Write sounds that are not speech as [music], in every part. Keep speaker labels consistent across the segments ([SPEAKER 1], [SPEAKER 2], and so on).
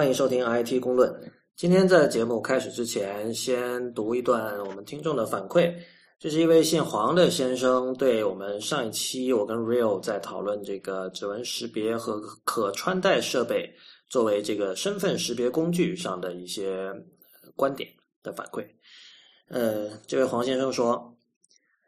[SPEAKER 1] 欢迎收听 IT 公论。今天在节目开始之前，先读一段我们听众的反馈。这是一位姓黄的先生对我们上一期我跟 Real 在讨论这个指纹识别和可穿戴设备作为这个身份识别工具上的一些观点的反馈。呃，这位黄先生说，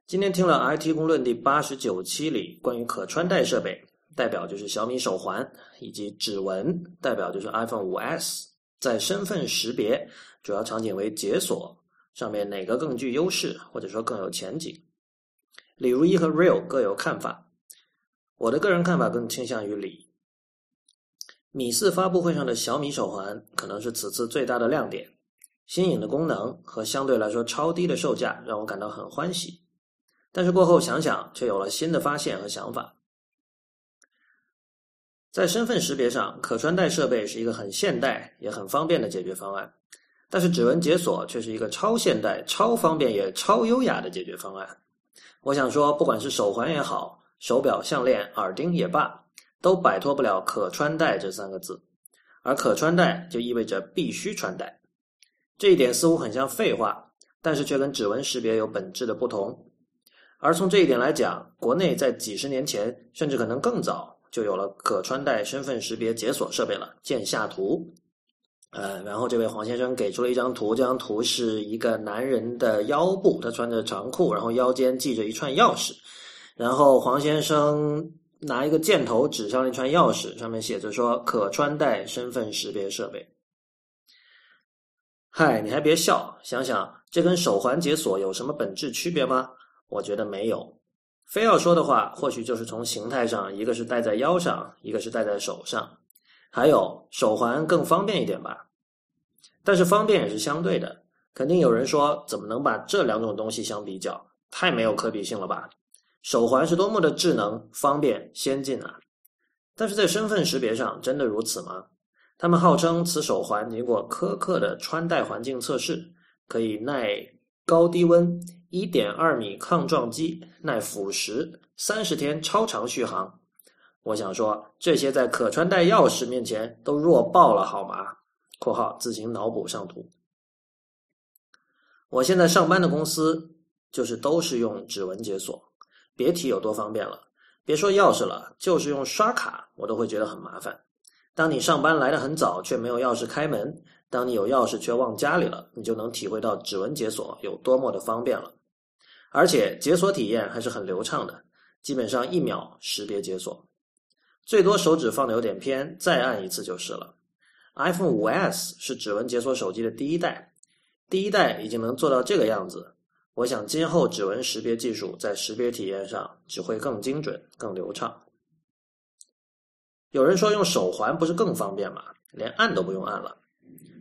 [SPEAKER 1] 今天听了 IT 公论第八十九期里关于可穿戴设备。代表就是小米手环，以及指纹代表就是 iPhone 5S，在身份识别主要场景为解锁上面哪个更具优势，或者说更有前景？李如一和 Real 各有看法。我的个人看法更倾向于李。米四发布会上的小米手环可能是此次最大的亮点，新颖的功能和相对来说超低的售价让我感到很欢喜。但是过后想想，却有了新的发现和想法。在身份识别上，可穿戴设备是一个很现代也很方便的解决方案，但是指纹解锁却是一个超现代、超方便也超优雅的解决方案。我想说，不管是手环也好，手表、项链、耳钉也罢，都摆脱不了“可穿戴”这三个字，而可穿戴就意味着必须穿戴。这一点似乎很像废话，但是却跟指纹识别有本质的不同。而从这一点来讲，国内在几十年前，甚至可能更早。就有了可穿戴身份识别解锁设备了。见下图，呃，然后这位黄先生给出了一张图，这张图是一个男人的腰部，他穿着长裤，然后腰间系着一串钥匙，然后黄先生拿一个箭头指向了一串钥匙，上面写着说“可穿戴身份识别设备”。嗨，你还别笑，想想这跟手环解锁有什么本质区别吗？我觉得没有。非要说的话，或许就是从形态上，一个是戴在腰上，一个是戴在手上，还有手环更方便一点吧。但是方便也是相对的，肯定有人说，怎么能把这两种东西相比较？太没有可比性了吧？手环是多么的智能、方便、先进啊！但是在身份识别上，真的如此吗？他们号称此手环经过苛刻的穿戴环境测试，可以耐高低温。一点二米抗撞击，耐腐蚀，三十天超长续航。我想说，这些在可穿戴钥匙面前都弱爆了，好吗？（括号自行脑补上图）我现在上班的公司就是都是用指纹解锁，别提有多方便了。别说钥匙了，就是用刷卡，我都会觉得很麻烦。当你上班来的很早，却没有钥匙开门；当你有钥匙却忘家里了，你就能体会到指纹解锁有多么的方便了。而且解锁体验还是很流畅的，基本上一秒识别解锁，最多手指放的有点偏，再按一次就是了。iPhone 5S 是指纹解锁手机的第一代，第一代已经能做到这个样子。我想今后指纹识别技术在识别体验上只会更精准、更流畅。有人说用手环不是更方便吗？连按都不用按了。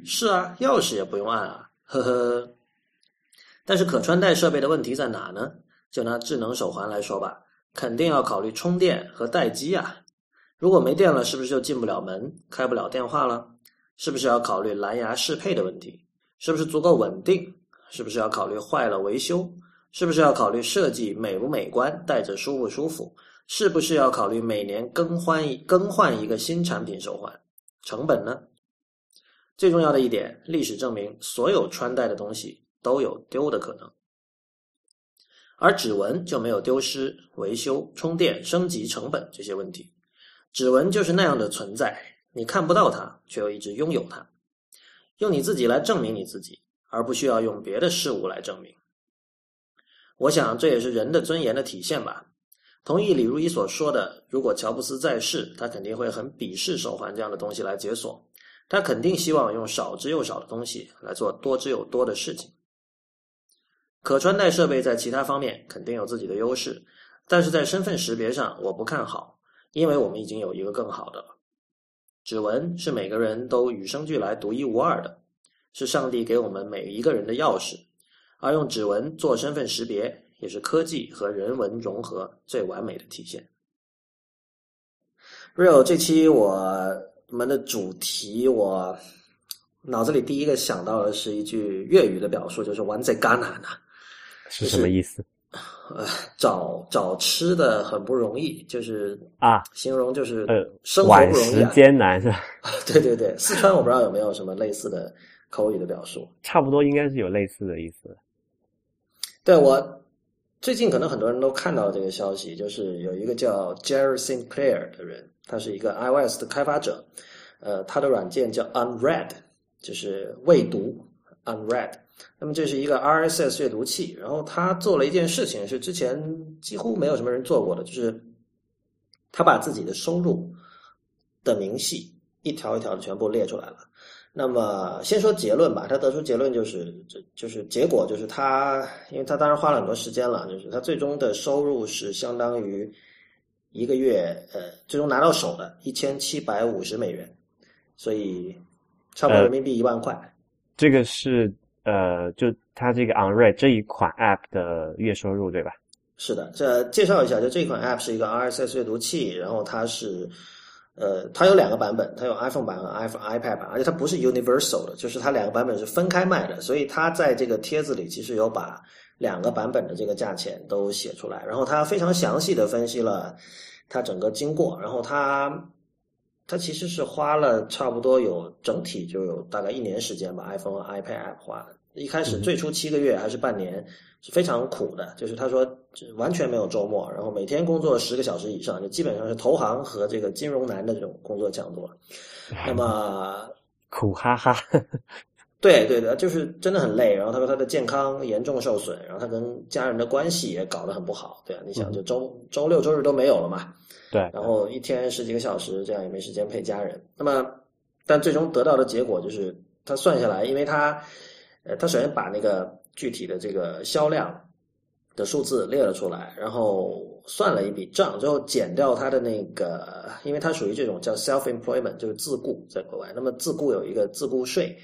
[SPEAKER 1] 是啊，钥匙也不用按啊，呵呵。但是可穿戴设备的问题在哪呢？就拿智能手环来说吧，肯定要考虑充电和待机啊。如果没电了，是不是就进不了门、开不了电话了？是不是要考虑蓝牙适配的问题？是不是足够稳定？是不是要考虑坏了维修？是不是要考虑设计美不美观、戴着舒不舒服？是不是要考虑每年更换更换一个新产品手环？成本呢？最重要的一点，历史证明，所有穿戴的东西。都有丢的可能，而指纹就没有丢失、维修、充电、升级成本这些问题。指纹就是那样的存在，你看不到它，却又一直拥有它，用你自己来证明你自己，而不需要用别的事物来证明。我想这也是人的尊严的体现吧。同意李如一所说的，如果乔布斯在世，他肯定会很鄙视手环这样的东西来解锁，他肯定希望用少之又少的东西来做多之又多的事情。可穿戴设备在其他方面肯定有自己的优势，但是在身份识别上我不看好，因为我们已经有一个更好的了。指纹是每个人都与生俱来独一无二的，是上帝给我们每一个人的钥匙，而用指纹做身份识别也是科技和人文融合最完美的体现。Real 这期我们的主题，我脑子里第一个想到的是一句粤语的表述，就是“玩在戛纳呢”。
[SPEAKER 2] 是什么意思？
[SPEAKER 1] 呃，找找吃的很不容易，就是
[SPEAKER 2] 啊，
[SPEAKER 1] 形容就是
[SPEAKER 2] 呃，
[SPEAKER 1] 生活不容易、
[SPEAKER 2] 啊，艰难是吧？[laughs]
[SPEAKER 1] 对对对，四川我不知道有没有什么类似的口语的表述，
[SPEAKER 2] 差不多应该是有类似的意思。
[SPEAKER 1] 对我最近可能很多人都看到这个消息，就是有一个叫 Jerry Sinclair 的人，他是一个 iOS 的开发者，呃，他的软件叫 Unread，就是未读 Unread。那么这是一个 RSS 阅读器，然后他做了一件事情，是之前几乎没有什么人做过的，就是他把自己的收入的明细一条一条的全部列出来了。那么先说结论吧，他得出结论就是，这就是结果就是他，因为他当然花了很多时间了，就是他最终的收入是相当于一个月，呃，最终拿到手的一千七百五十美元，所以差不多人民币一万块。
[SPEAKER 2] 这个是。呃，就它这个 Unread 这一款 App 的月收入对吧？
[SPEAKER 1] 是的，这介绍一下，就这款 App 是一个 RSS 阅读器，然后它是，呃，它有两个版本，它有 iPhone 版和 iPhone iPad 版，而且它不是 Universal 的，就是它两个版本是分开卖的，所以它在这个帖子里其实有把两个版本的这个价钱都写出来，然后它非常详细的分析了它整个经过，然后它它其实是花了差不多有整体就有大概一年时间吧 iPhone 和 iPad App 花的。一开始最初七个月还是半年是非常苦的，就是他说完全没有周末，然后每天工作十个小时以上，就基本上是投行和这个金融男的这种工作强度了。[laughs] 那么
[SPEAKER 2] 苦哈哈，
[SPEAKER 1] 对对的，就是真的很累。然后他说他的健康严重受损，然后他跟家人的关系也搞得很不好。对啊，你想就周周六周日都没有了嘛？
[SPEAKER 2] 对，
[SPEAKER 1] 然后一天十几个小时，这样也没时间陪家人。那么，但最终得到的结果就是他算下来，因为他。呃，他首先把那个具体的这个销量的数字列了出来，然后算了一笔账，之后减掉他的那个，因为他属于这种叫 self employment，就是自雇在国外。那么自雇有一个自雇税，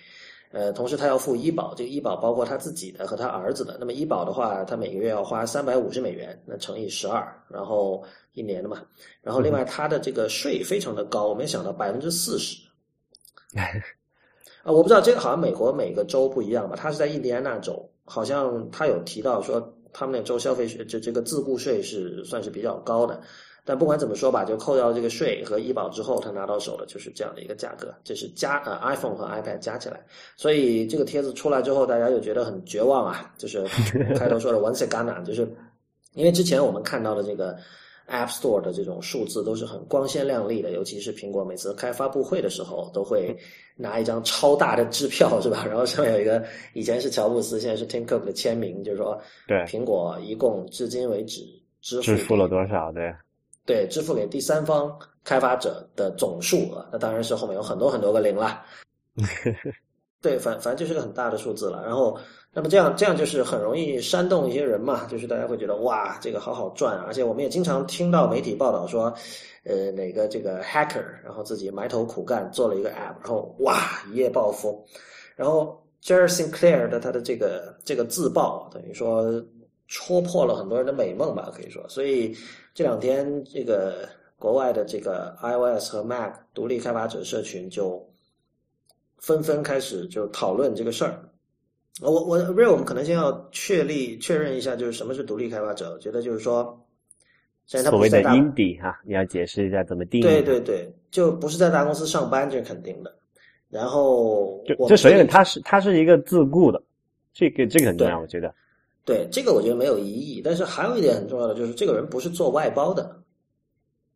[SPEAKER 1] 呃，同时他要付医保，这个医保包括他自己的和他儿子的。那么医保的话，他每个月要花三百五十美元，那乘以十二，然后一年的嘛。然后另外他的这个税非常的高，我没想到百分之四十。[laughs] 啊，我不知道这个好像美国每个州不一样吧？他是在印第安纳州，好像他有提到说他们那州消费税这这个自雇税是算是比较高的。但不管怎么说吧，就扣掉这个税和医保之后，他拿到手的就是这样的一个价格，这是加呃 iPhone 和 iPad 加起来。所以这个帖子出来之后，大家就觉得很绝望啊，就是开头说的 once again，就是因为之前我们看到的这个。App Store 的这种数字都是很光鲜亮丽的，尤其是苹果每次开发布会的时候，都会拿一张超大的支票，是吧？[laughs] 然后上面有一个以前是乔布斯，现在是 Tim Cook 的签名，就是说，
[SPEAKER 2] 对
[SPEAKER 1] 苹果一共至今为止支付
[SPEAKER 2] 支付了多少？对，
[SPEAKER 1] 对，支付给第三方开发者的总数额，那当然是后面有很多很多个零了。[laughs] 对，反反正就是个很大的数字了。然后，那么这样这样就是很容易煽动一些人嘛，就是大家会觉得哇，这个好好赚啊！而且我们也经常听到媒体报道说，呃，哪个这个 hacker，然后自己埋头苦干做了一个 app，然后哇一夜暴富。然后 Jerry Sinclair 的他的这个这个自曝，等于说戳破了很多人的美梦吧，可以说。所以这两天这个国外的这个 iOS 和 Mac 独立开发者社群就。纷纷开始就讨论这个事儿。我我 real 我们可能先要确立确认一下，就是什么是独立开发者。我觉得就是说，
[SPEAKER 2] 所谓的 indie 哈，你要解释一下怎么定义。
[SPEAKER 1] 对对对，就不是在大公司上班，这是肯定的。然后
[SPEAKER 2] 就，就首先他是他是一个自雇的，这个这个很重要，我觉得。
[SPEAKER 1] 对这个我觉得没有疑义，但是还有一点很重要的就是，这个人不是做外包的。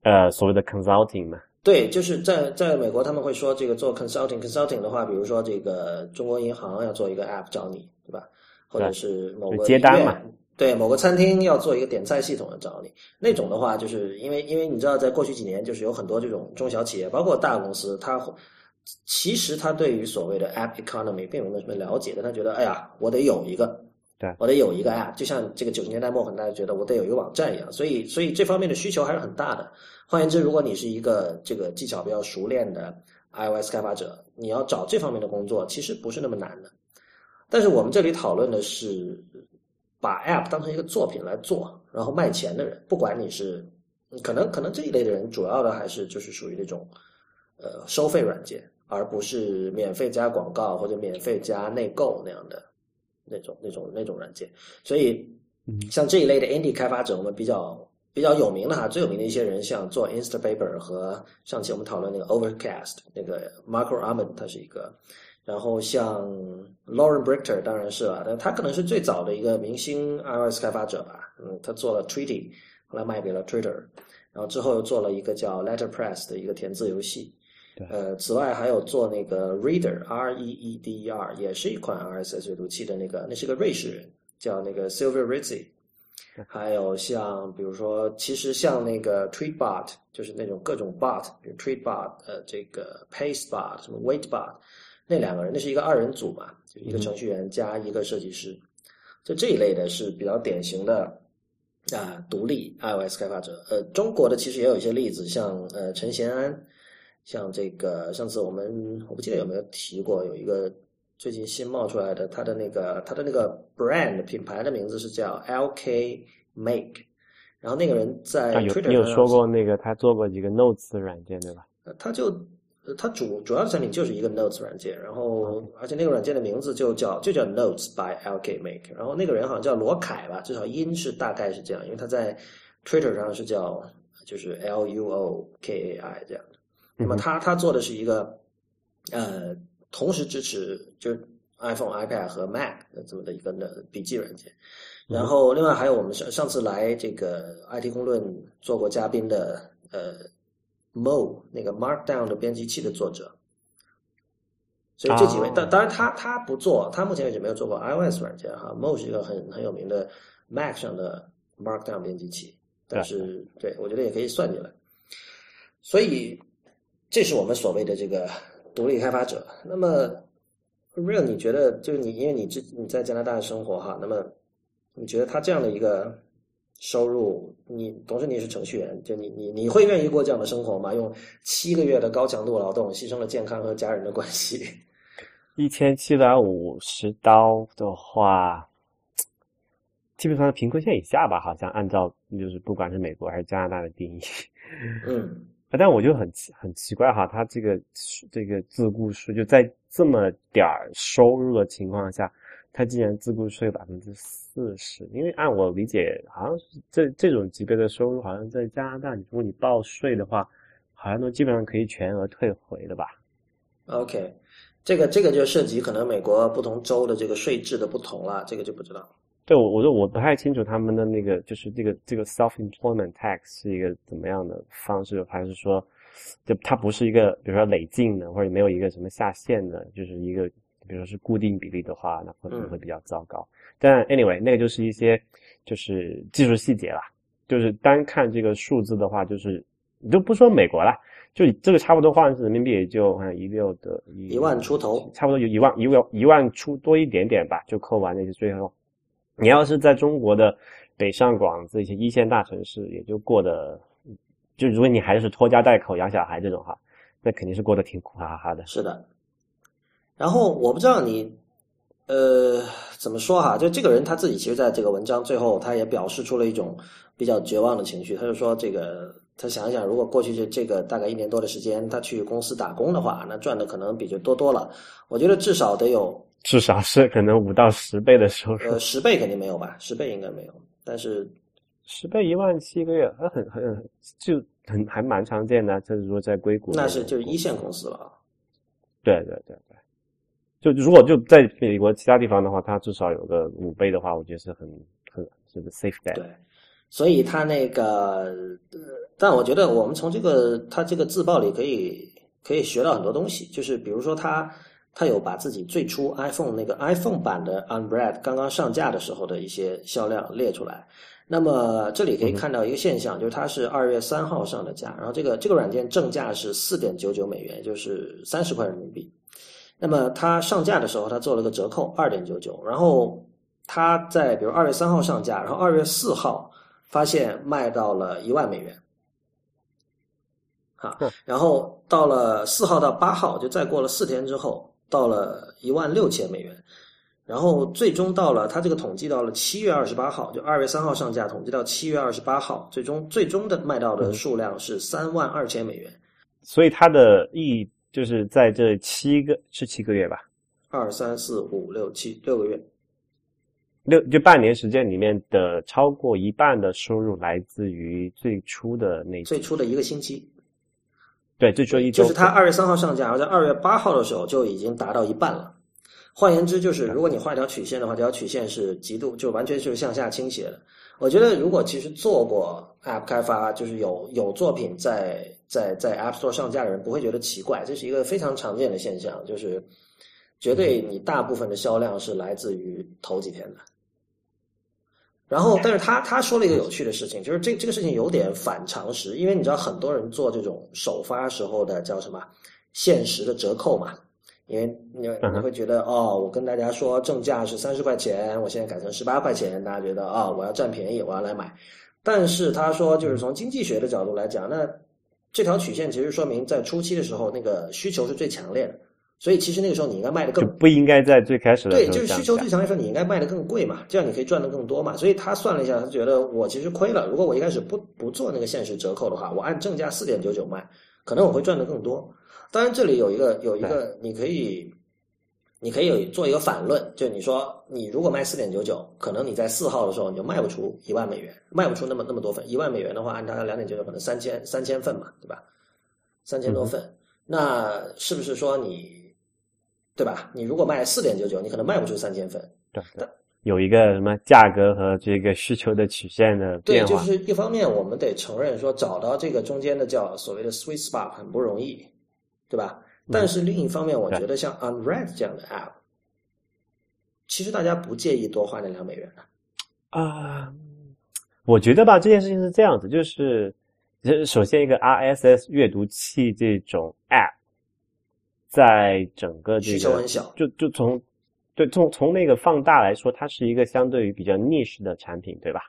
[SPEAKER 2] 呃，所谓的 consulting 嘛。
[SPEAKER 1] 对，就是在在美国，他们会说这个做 consulting，consulting 的话，比如说这个中国银行要做一个 app 找你，对吧？或者是某个
[SPEAKER 2] 接单嘛，
[SPEAKER 1] 对，某个餐厅要做一个点菜系统的找你，那种的话，就是因为因为你知道，在过去几年，就是有很多这种中小企业，包括大公司，他其实他对于所谓的 app economy 并没有什么了解的，他觉得，哎呀，我得有一个。
[SPEAKER 2] 对，
[SPEAKER 1] 我得有一个 app，就像这个九十年代末，可能大家觉得我得有一个网站一样，所以，所以这方面的需求还是很大的。换言之，如果你是一个这个技巧比较熟练的 iOS 开发者，你要找这方面的工作，其实不是那么难的。但是我们这里讨论的是把 app 当成一个作品来做，然后卖钱的人，不管你是可能可能这一类的人，主要的还是就是属于那种呃收费软件，而不是免费加广告或者免费加内购那样的。那种、那种、那种软件，所以像这一类的 indie 开发者，我们比较比较有名的哈，最有名的一些人，像做 Instapaper 和上期我们讨论那个 Overcast 那个 Marco Arment，他是一个。然后像 Lauren Brichter 当然是了，但他可能是最早的一个明星 iOS 开发者吧。嗯，他做了 Treaty，后来卖给了 Twitter，然后之后又做了一个叫 Letterpress 的一个填字游戏。呃，此外还有做那个 Reader R E E D E R，也是一款 RSS 阅读器的那个，那是个瑞士人，叫那个 Silver Rizzi。还有像比如说，其实像那个 Tweetbot，就是那种各种 bot，比如 Tweetbot，呃，这个 Pastebot，什么 Waitbot。那两个人，那是一个二人组嘛，就一个程序员加一个设计师，就这一类的是比较典型的啊，独立 iOS 开发者。呃，中国的其实也有一些例子，像呃陈贤安，像这个上次我们我不记得有没有提过，有一个最近新冒出来的，他的那个他的那个 brand 品牌的名字是叫 LK Make，然后那个人在 Twitter
[SPEAKER 2] 你有说过那个他做过几个 Notes 软件对吧？
[SPEAKER 1] 他就。呃，它主主要的产品就是一个 Notes 软件，然后而且那个软件的名字就叫就叫 Notes by LKMake，然后那个人好像叫罗凯吧，至少音是大概是这样，因为他在 Twitter 上是叫就是 L U O K A I 这样的。那么他他做的是一个呃同时支持就是 iPhone、iPad 和 Mac 的这么的一个笔记软件，然后另外还有我们上上次来这个 IT 公论做过嘉宾的呃。Mo 那个 Markdown 的编辑器的作者，所以这几位，当当然他他不做，他目前为止没有做过 iOS 软件哈。Mo 是一个很很有名的 Mac 上的 Markdown 编辑器，但是对我觉得也可以算进来。所以这是我们所谓的这个独立开发者。那么 Real，你觉得就是你因为你之你在加拿大生活哈，那么你觉得他这样的一个？收入，你同时你也是程序员，就你你你会愿意过这样的生活吗？用七个月的高强度劳动，牺牲了健康和家人的关系。
[SPEAKER 2] 一千七百五十刀的话，基本上贫困线以下吧，好像按照就是不管是美国还是加拿大的定义。
[SPEAKER 1] 嗯，
[SPEAKER 2] 但我就很奇很奇怪哈，他这个这个自雇税就在这么点儿收入的情况下。他竟然自雇税百分之四十，因为按我理解，好像这这种级别的收入，好像在加拿大，如果你报税的话，好像都基本上可以全额退回的吧
[SPEAKER 1] ？OK，这个这个就涉及可能美国不同州的这个税制的不同了，这个就不知道。
[SPEAKER 2] 对，我我说我不太清楚他们的那个就是这个这个 self employment tax 是一个怎么样的方式，还是说，就它不是一个比如说累进的，或者没有一个什么下限的，就是一个。比如说是固定比例的话，那可能会比较糟糕。但 anyway，那个就是一些就是技术细节啦。就是单看这个数字的话，就是你就不说美国了，就这个差不多换成人民币也就好像一六的
[SPEAKER 1] 一万出头，
[SPEAKER 2] 差不多有一万一万一万出多一点点吧，就扣完那些税后。你要是在中国的北上广这些一线大城市，也就过得就如果你还是拖家带口养小孩这种哈，那肯定是过得挺苦哈哈的。
[SPEAKER 1] 是的。然后我不知道你，呃，怎么说哈？就这个人他自己，其实在这个文章最后，他也表示出了一种比较绝望的情绪。他就说，这个他想一想，如果过去这这个大概一年多的时间，他去公司打工的话，那赚的可能比这多多了。我觉得至少得有，
[SPEAKER 2] 至少是可能五到十倍的收入。
[SPEAKER 1] 呃，十倍肯定没有吧？十倍应该没有，但是
[SPEAKER 2] 十倍一万七一个月，那很很就很还蛮常见的。就是说在硅谷，
[SPEAKER 1] 那是就是一线公司了。
[SPEAKER 2] 对对对对。就如果就在美国其他地方的话，它至少有个五倍的话，我觉得是很很是个 safe bet。
[SPEAKER 1] 对，所以他那个，但我觉得我们从这个他这个自曝里可以可以学到很多东西，就是比如说他他有把自己最初 iPhone 那个 iPhone 版的 Unread 刚刚上架的时候的一些销量列出来。那么这里可以看到一个现象，就是它是二月三号上的架，然后这个这个软件正价是四点九九美元，就是三十块人民币。那么它上架的时候，它做了个折扣，二点九九。然后它在比如二月三号上架，然后二月四号发现卖到了一万美元，啊，然后到了四号到八号，就再过了四天之后，到了一万六千美元。然后最终到了它这个统计到了七月二十八号，就二月三号上架，统计到七月二十八号，最终最终的卖到的数量是三万二千美元。
[SPEAKER 2] 所以它的意义。就是在这七个是七个月吧，
[SPEAKER 1] 二三四五六七六个月，
[SPEAKER 2] 六就半年时间里面的超过一半的收入来自于最初的那
[SPEAKER 1] 最初的一个星期，
[SPEAKER 2] 对，最初一周
[SPEAKER 1] 就是它二月三号上架，然后在二月八号的时候就已经达到一半了。换言之，就是如果你画一条曲线的话，这条曲线是极度就完全是向下倾斜的。我觉得，如果其实做过 App 开发，就是有有作品在在在 App Store 上架的人，不会觉得奇怪，这是一个非常常见的现象，就是绝对你大部分的销量是来自于头几天的。然后，但是他他说了一个有趣的事情，就是这这个事情有点反常识，因为你知道很多人做这种首发时候的叫什么限时的折扣嘛。因为你你会觉得哦，我跟大家说正价是三十块钱，我现在改成十八块钱，大家觉得啊，我要占便宜，我要来买。但是他说，就是从经济学的角度来讲，那这条曲线其实说明在初期的时候，那个需求是最强烈的，所以其实那个时候你应该卖的更
[SPEAKER 2] 不应该在最开始的
[SPEAKER 1] 对，就是需求最强烈的时候，你应该卖的更贵嘛，这样你可以赚的更多嘛。所以他算了一下，他觉得我其实亏了。如果我一开始不不做那个限时折扣的话，我按正价四点九九卖，可能我会赚的更多。当然，这里有一个有一个，你可以，你可以有做一个反论，就你说，你如果卖四点九九，可能你在四号的时候你就卖不出一万美元，卖不出那么那么多份。一万美元的话，按照两点九九，可能三千三千份嘛，对吧？三千多份，那是不是说你，对吧？你如果卖四点九九，你可能卖不出三千份。
[SPEAKER 2] 对，有一个什么价格和这个需求的曲线的变
[SPEAKER 1] 化。对，就是一方面，我们得承认说，找到这个中间的叫所谓的 sweet spot 很不容易。对吧？但是另一方面，我觉得像 Unread 这样的 App，其实大家不介意多花那两美元的。
[SPEAKER 2] 啊，我觉得吧，这件事情是这样子，就是首先一个 RSS 阅读器这种 App，在整个这个需
[SPEAKER 1] 求很小，
[SPEAKER 2] 就就从对从从那个放大来说，它是一个相对于比较 niche 的产品，对吧？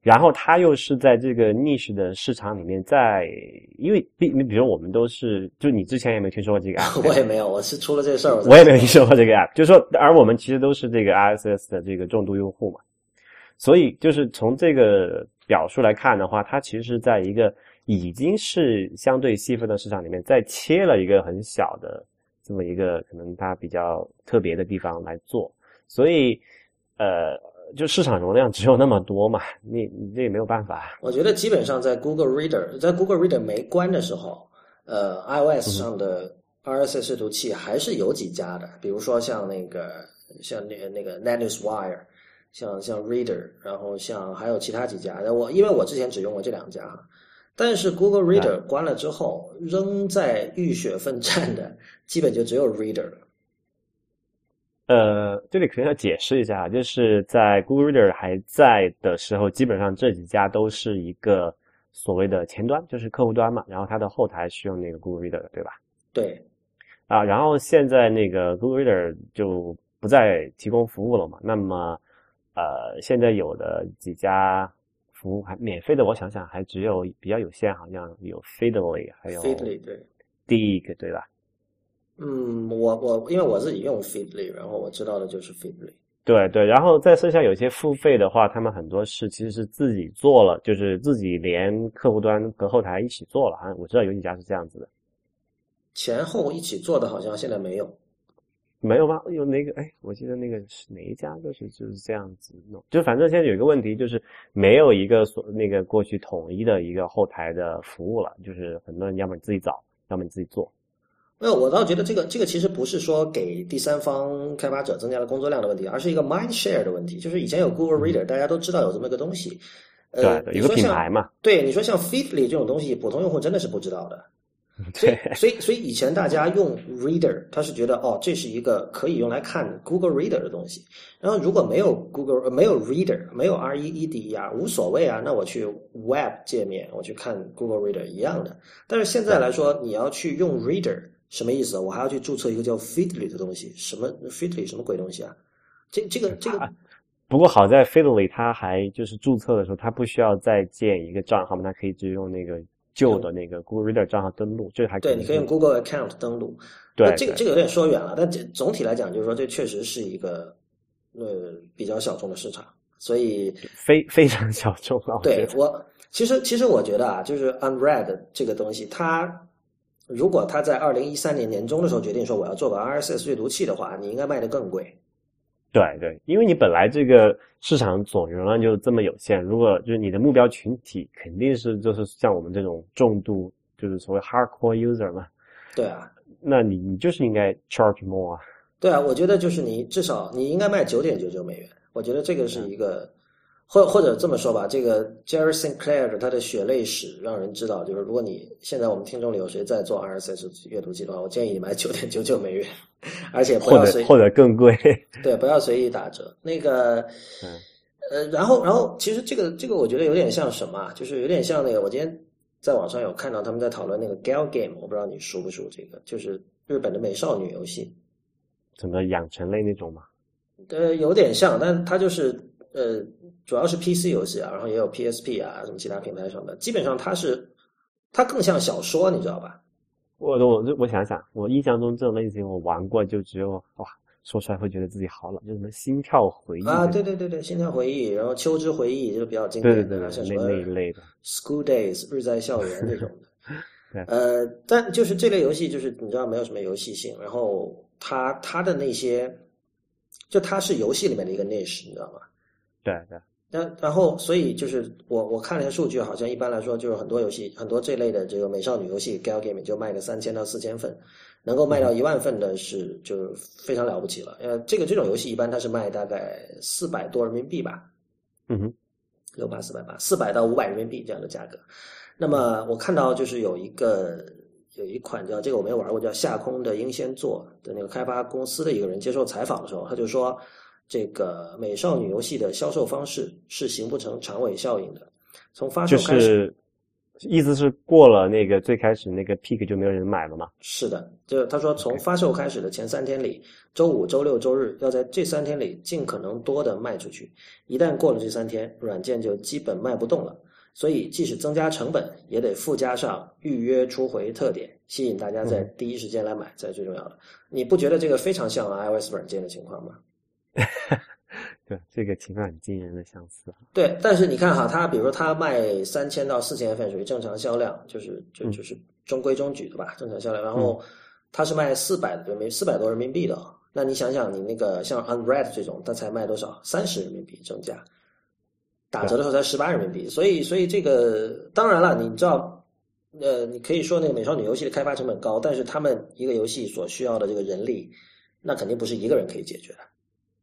[SPEAKER 2] 然后它又是在这个 niche 的市场里面，在因为比你比如我们都是，就你之前也没听说过这个 [laughs] app，
[SPEAKER 1] 我也没有，我是出了这个事儿，[laughs]
[SPEAKER 2] 我也没有听说过这个 app，就是说，而我们其实都是这个 RSS 的这个重度用户嘛，所以就是从这个表述来看的话，它其实是在一个已经是相对细分的市场里面，再切了一个很小的这么一个可能它比较特别的地方来做，所以呃。就市场容量只有那么多嘛，你你这也没有办法。
[SPEAKER 1] 我觉得基本上在 Google Reader 在 Google Reader 没关的时候，呃，iOS 上的 RSS 阅读器还是有几家的，比如说像那个像那个那个 NetNewsWire，像像 Reader，然后像还有其他几家。我因为我之前只用过这两家，但是 Google Reader 关了之后，仍在浴血奋战的，[laughs] 基本就只有 Reader 了。
[SPEAKER 2] 呃，这里可能要解释一下，就是在 Google Reader 还在的时候，基本上这几家都是一个所谓的前端，就是客户端嘛，然后它的后台是用那个 Google Reader 的，对吧？
[SPEAKER 1] 对。
[SPEAKER 2] 啊，然后现在那个 Google Reader 就不再提供服务了嘛，那么呃，现在有的几家服务还免费的，我想想还只有比较有限，好像有 Feedly，还有
[SPEAKER 1] Feedly 对
[SPEAKER 2] ，Dig 对吧？
[SPEAKER 1] 嗯，我我因为我自己用 Feedly，然后我知道的就是 Feedly。
[SPEAKER 2] 对对，然后在剩下有些付费的话，他们很多是其实是自己做了，就是自己连客户端和后台一起做了啊。我知道有几家是这样子的，
[SPEAKER 1] 前后一起做的好像现在没有，
[SPEAKER 2] 没有吗？有哪个？哎，我记得那个是哪一家就是就是这样子弄，就反正现在有一个问题，就是没有一个所那个过去统一的一个后台的服务了，就是很多人要么你自己找，要么你自己做。
[SPEAKER 1] 没有，我倒觉得这个这个其实不是说给第三方开发者增加了工作量的问题，而是一个 mind share 的问题。就是以前有 Google Reader，大家都知道有这么一个东西，呃，
[SPEAKER 2] 一个品牌嘛。
[SPEAKER 1] 对，你说像 Feedly 这种东西，普通用户真的是不知道的。[laughs] 所以，所以，所以以前大家用 Reader，他是觉得哦，这是一个可以用来看 Google Reader 的东西。然后如果没有 Google，没有 Reader，没有 R E E D E R，无所谓啊。那我去 Web 界面，我去看 Google Reader 一样的。但是现在来说，你要去用 Reader。什么意思？我还要去注册一个叫 Feedly 的东西？什么 Feedly 什么鬼东西啊？这这个这个，
[SPEAKER 2] 不过好在 Feedly 它还就是注册的时候，它不需要再建一个账号嘛，它可以直接用那个旧的那个 Google Reader 账号登录，这还
[SPEAKER 1] 对，你可以用 Google Account 登录。
[SPEAKER 2] 对，
[SPEAKER 1] 这个这个有点说远了，但这总体来讲，就是说这确实是一个呃比较小众的市场，所以
[SPEAKER 2] 非非常小众啊。
[SPEAKER 1] 对我其实其实我觉得啊，就是 Unread 这个东西，它。如果它在二零一三年年中的时候决定说我要做个 RSS 阅读器的话，你应该卖的更贵。
[SPEAKER 2] 对对，因为你本来这个市场总容量就这么有限，如果就是你的目标群体肯定是就是像我们这种重度，就是所谓 hardcore user 嘛，
[SPEAKER 1] 对啊，
[SPEAKER 2] 那你你就是应该 charge more 啊。
[SPEAKER 1] 对啊，我觉得就是你至少你应该卖九点九九美元，我觉得这个是一个，或或者这么说吧，这个 Jerry Sinclair 的他的血泪史让人知道，就是如果你现在我们听众里有谁在做 RSS 阅读器的话，我建议你买九点九九美元，而且不
[SPEAKER 2] 或
[SPEAKER 1] 要随
[SPEAKER 2] 者或者更贵。
[SPEAKER 1] 对，不要随意打折。那个，[laughs]
[SPEAKER 2] 嗯
[SPEAKER 1] 呃，然后，然后，其实这个这个，我觉得有点像什么啊？就是有点像那个，我今天在网上有看到他们在讨论那个 Gal Game，我不知道你熟不熟这个，就是日本的美少女游戏。
[SPEAKER 2] 什么养成类那种嘛？
[SPEAKER 1] 呃，有点像，但它就是呃，主要是 PC 游戏啊，然后也有 PSP 啊，什么其他平台上的。基本上它是它更像小说，你知道吧？
[SPEAKER 2] 我我我想想，我印象中这种类型我玩过，就只有哇，说出来会觉得自己好老，就什么心跳回忆
[SPEAKER 1] 啊，对对对对，心跳回忆，然后秋之回忆就是比较经典的，
[SPEAKER 2] 对对对
[SPEAKER 1] 像什么
[SPEAKER 2] 那那一类的
[SPEAKER 1] ，School Days 日在校园这种的。[laughs] 呃，但就是这类游戏，就是你知道没有什么游戏性，然后它它的那些，就它是游戏里面的一个 niche，你知道吗？
[SPEAKER 2] 对对，
[SPEAKER 1] 然然后，所以就是我我看了一下数据，好像一般来说，就是很多游戏，很多这类的这个美少女游戏 gal game 就卖个三千到四千份，能够卖到一万份的是就是非常了不起了。呃，这个这种游戏一般它是卖大概四百多人民币吧，
[SPEAKER 2] 嗯哼，
[SPEAKER 1] 六八四百八，四百到五百人民币这样的价格。那么我看到就是有一个有一款叫这个我没有玩过，叫下空的英仙座的那个开发公司的一个人接受采访的时候，他就说，这个美少女游戏的销售方式是形不成长尾效应的，从发售开始。
[SPEAKER 2] 是意思是过了那个最开始那个 peak 就没有人买了吗？
[SPEAKER 1] 是的，就他说从发售开始的前三天里，周五、周六、周日要在这三天里尽可能多的卖出去。一旦过了这三天，软件就基本卖不动了。所以即使增加成本，也得附加上预约初回特点，吸引大家在第一时间来买，才是最重要的。你不觉得这个非常像 iOS 软件的情况吗？[laughs]
[SPEAKER 2] 对，这个情况很惊人的相似。
[SPEAKER 1] 对，但是你看哈，它比如说它卖三千到四千份属于正常销量，就是就
[SPEAKER 2] 嗯
[SPEAKER 1] 就是中规中矩的吧，正常销量。然后它是卖四百人民四百多人民币的，那你想想，你那个像 Unread 这种，它才卖多少？三十人民币正价，打折的时候才十八人民币。所以，所以这个当然了，你知道，呃，你可以说那个美少女游戏的开发成本高，但是他们一个游戏所需要的这个人力，那肯定不是一个人可以解决的。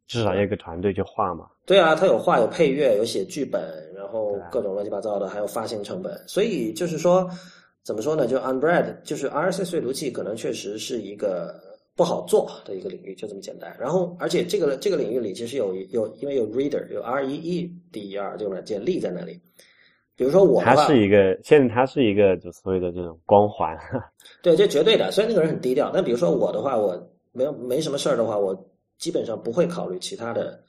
[SPEAKER 2] 至少要一个团队去画嘛。
[SPEAKER 1] 对啊，他有画、有配乐、有写剧本，然后各种乱七八糟的，还有发行成本。所以就是说，怎么说呢？就 Unbread，就是 RSS 阅读器，可能确实是一个不好做的一个领域，就这么简单。然后，而且这个这个领域里其实有有，因为有 Reader，有 R E E D E R 这个软件立在那里。比如说我的
[SPEAKER 2] 它，是一个，现在它是一个就所谓的这种光环，[laughs]
[SPEAKER 1] 对，这绝对的。虽然那个人很低调，但比如说我的话，我没有没什么事儿的话，我基本上不会考虑其他的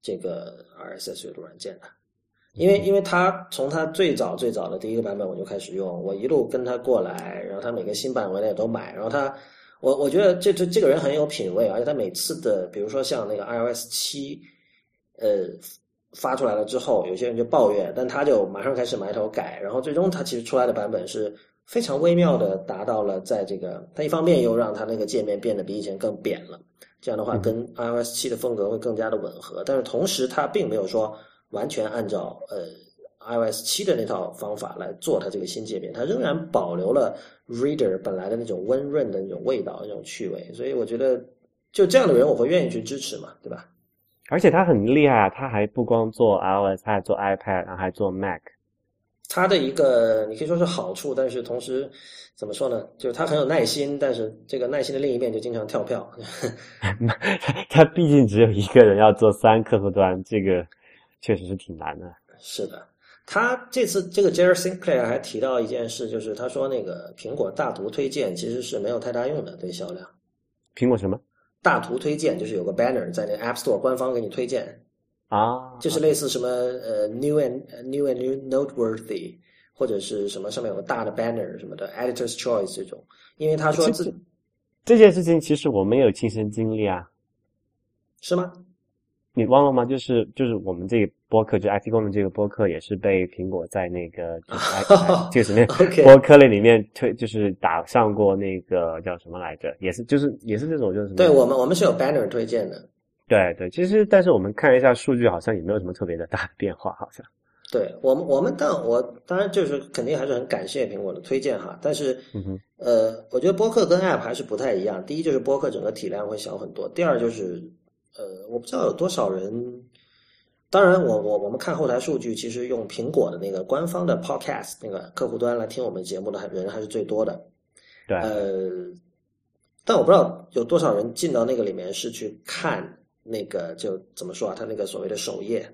[SPEAKER 1] 这个 RSS 阅读软件的，因为因为他从他最早最早的第一个版本我就开始用，我一路跟他过来，然后他每个新版我也都买，然后他我我觉得这这这个人很有品位，而且他每次的比如说像那个 iOS 七，呃。发出来了之后，有些人就抱怨，但他就马上开始埋头改，然后最终他其实出来的版本是非常微妙的达到了在这个，它一方面又让它那个界面变得比以前更扁了，这样的话跟 iOS 七的风格会更加的吻合，但是同时它并没有说完全按照呃 iOS 七的那套方法来做它这个新界面，它仍然保留了 Reader 本来的那种温润的那种味道、那种趣味，所以我觉得就这样的人我会愿意去支持嘛，对吧？
[SPEAKER 2] 而且他很厉害啊，他还不光做 iOS，他还做 iPad，然后还做 Mac。
[SPEAKER 1] 它的一个你可以说是好处，但是同时怎么说呢？就是他很有耐心，但是这个耐心的另一面就经常跳票。[laughs]
[SPEAKER 2] 他毕竟只有一个人要做三客户端，这个确实是挺难的。
[SPEAKER 1] 是的，他这次这个 Jerry Sinclair 还提到一件事，就是他说那个苹果大图推荐其实是没有太大用的对销量。
[SPEAKER 2] 苹果什么
[SPEAKER 1] 大图推荐就是有个 banner 在那 App Store 官方给你推荐，
[SPEAKER 2] 啊？
[SPEAKER 1] 就是类似什么呃 new and new and new noteworthy，或者是什么上面有个大的 banner 什么的 Editor's Choice 这种，因为他说
[SPEAKER 2] 这
[SPEAKER 1] 自
[SPEAKER 2] 这件事情其实我没有亲身经历啊，
[SPEAKER 1] 是吗？
[SPEAKER 2] 你忘了吗？就是就是我们这个播客，就 IT 功能这个播客，也是被苹果在那个就是 i [laughs] 这个什么播客类里面推，就是打上过那个叫什么来着？也是就是也是这种就是什么？
[SPEAKER 1] 对我们我们是有 banner 推荐的，
[SPEAKER 2] 对对，其实但是我们看一下数据，好像也没有什么特别的大的变化，好像。
[SPEAKER 1] 对我们，我们当我当然就是肯定还是很感谢苹果的推荐哈，但是呃，我觉得播客跟 App 还是不太一样。第一就是播客整个体量会小很多，第二就是呃，我不知道有多少人。当然，我我我们看后台数据，其实用苹果的那个官方的 Podcast 那个客户端来听我们节目的人还是最多的。
[SPEAKER 2] 对。
[SPEAKER 1] 呃，但我不知道有多少人进到那个里面是去看那个就怎么说啊？他那个所谓的首页。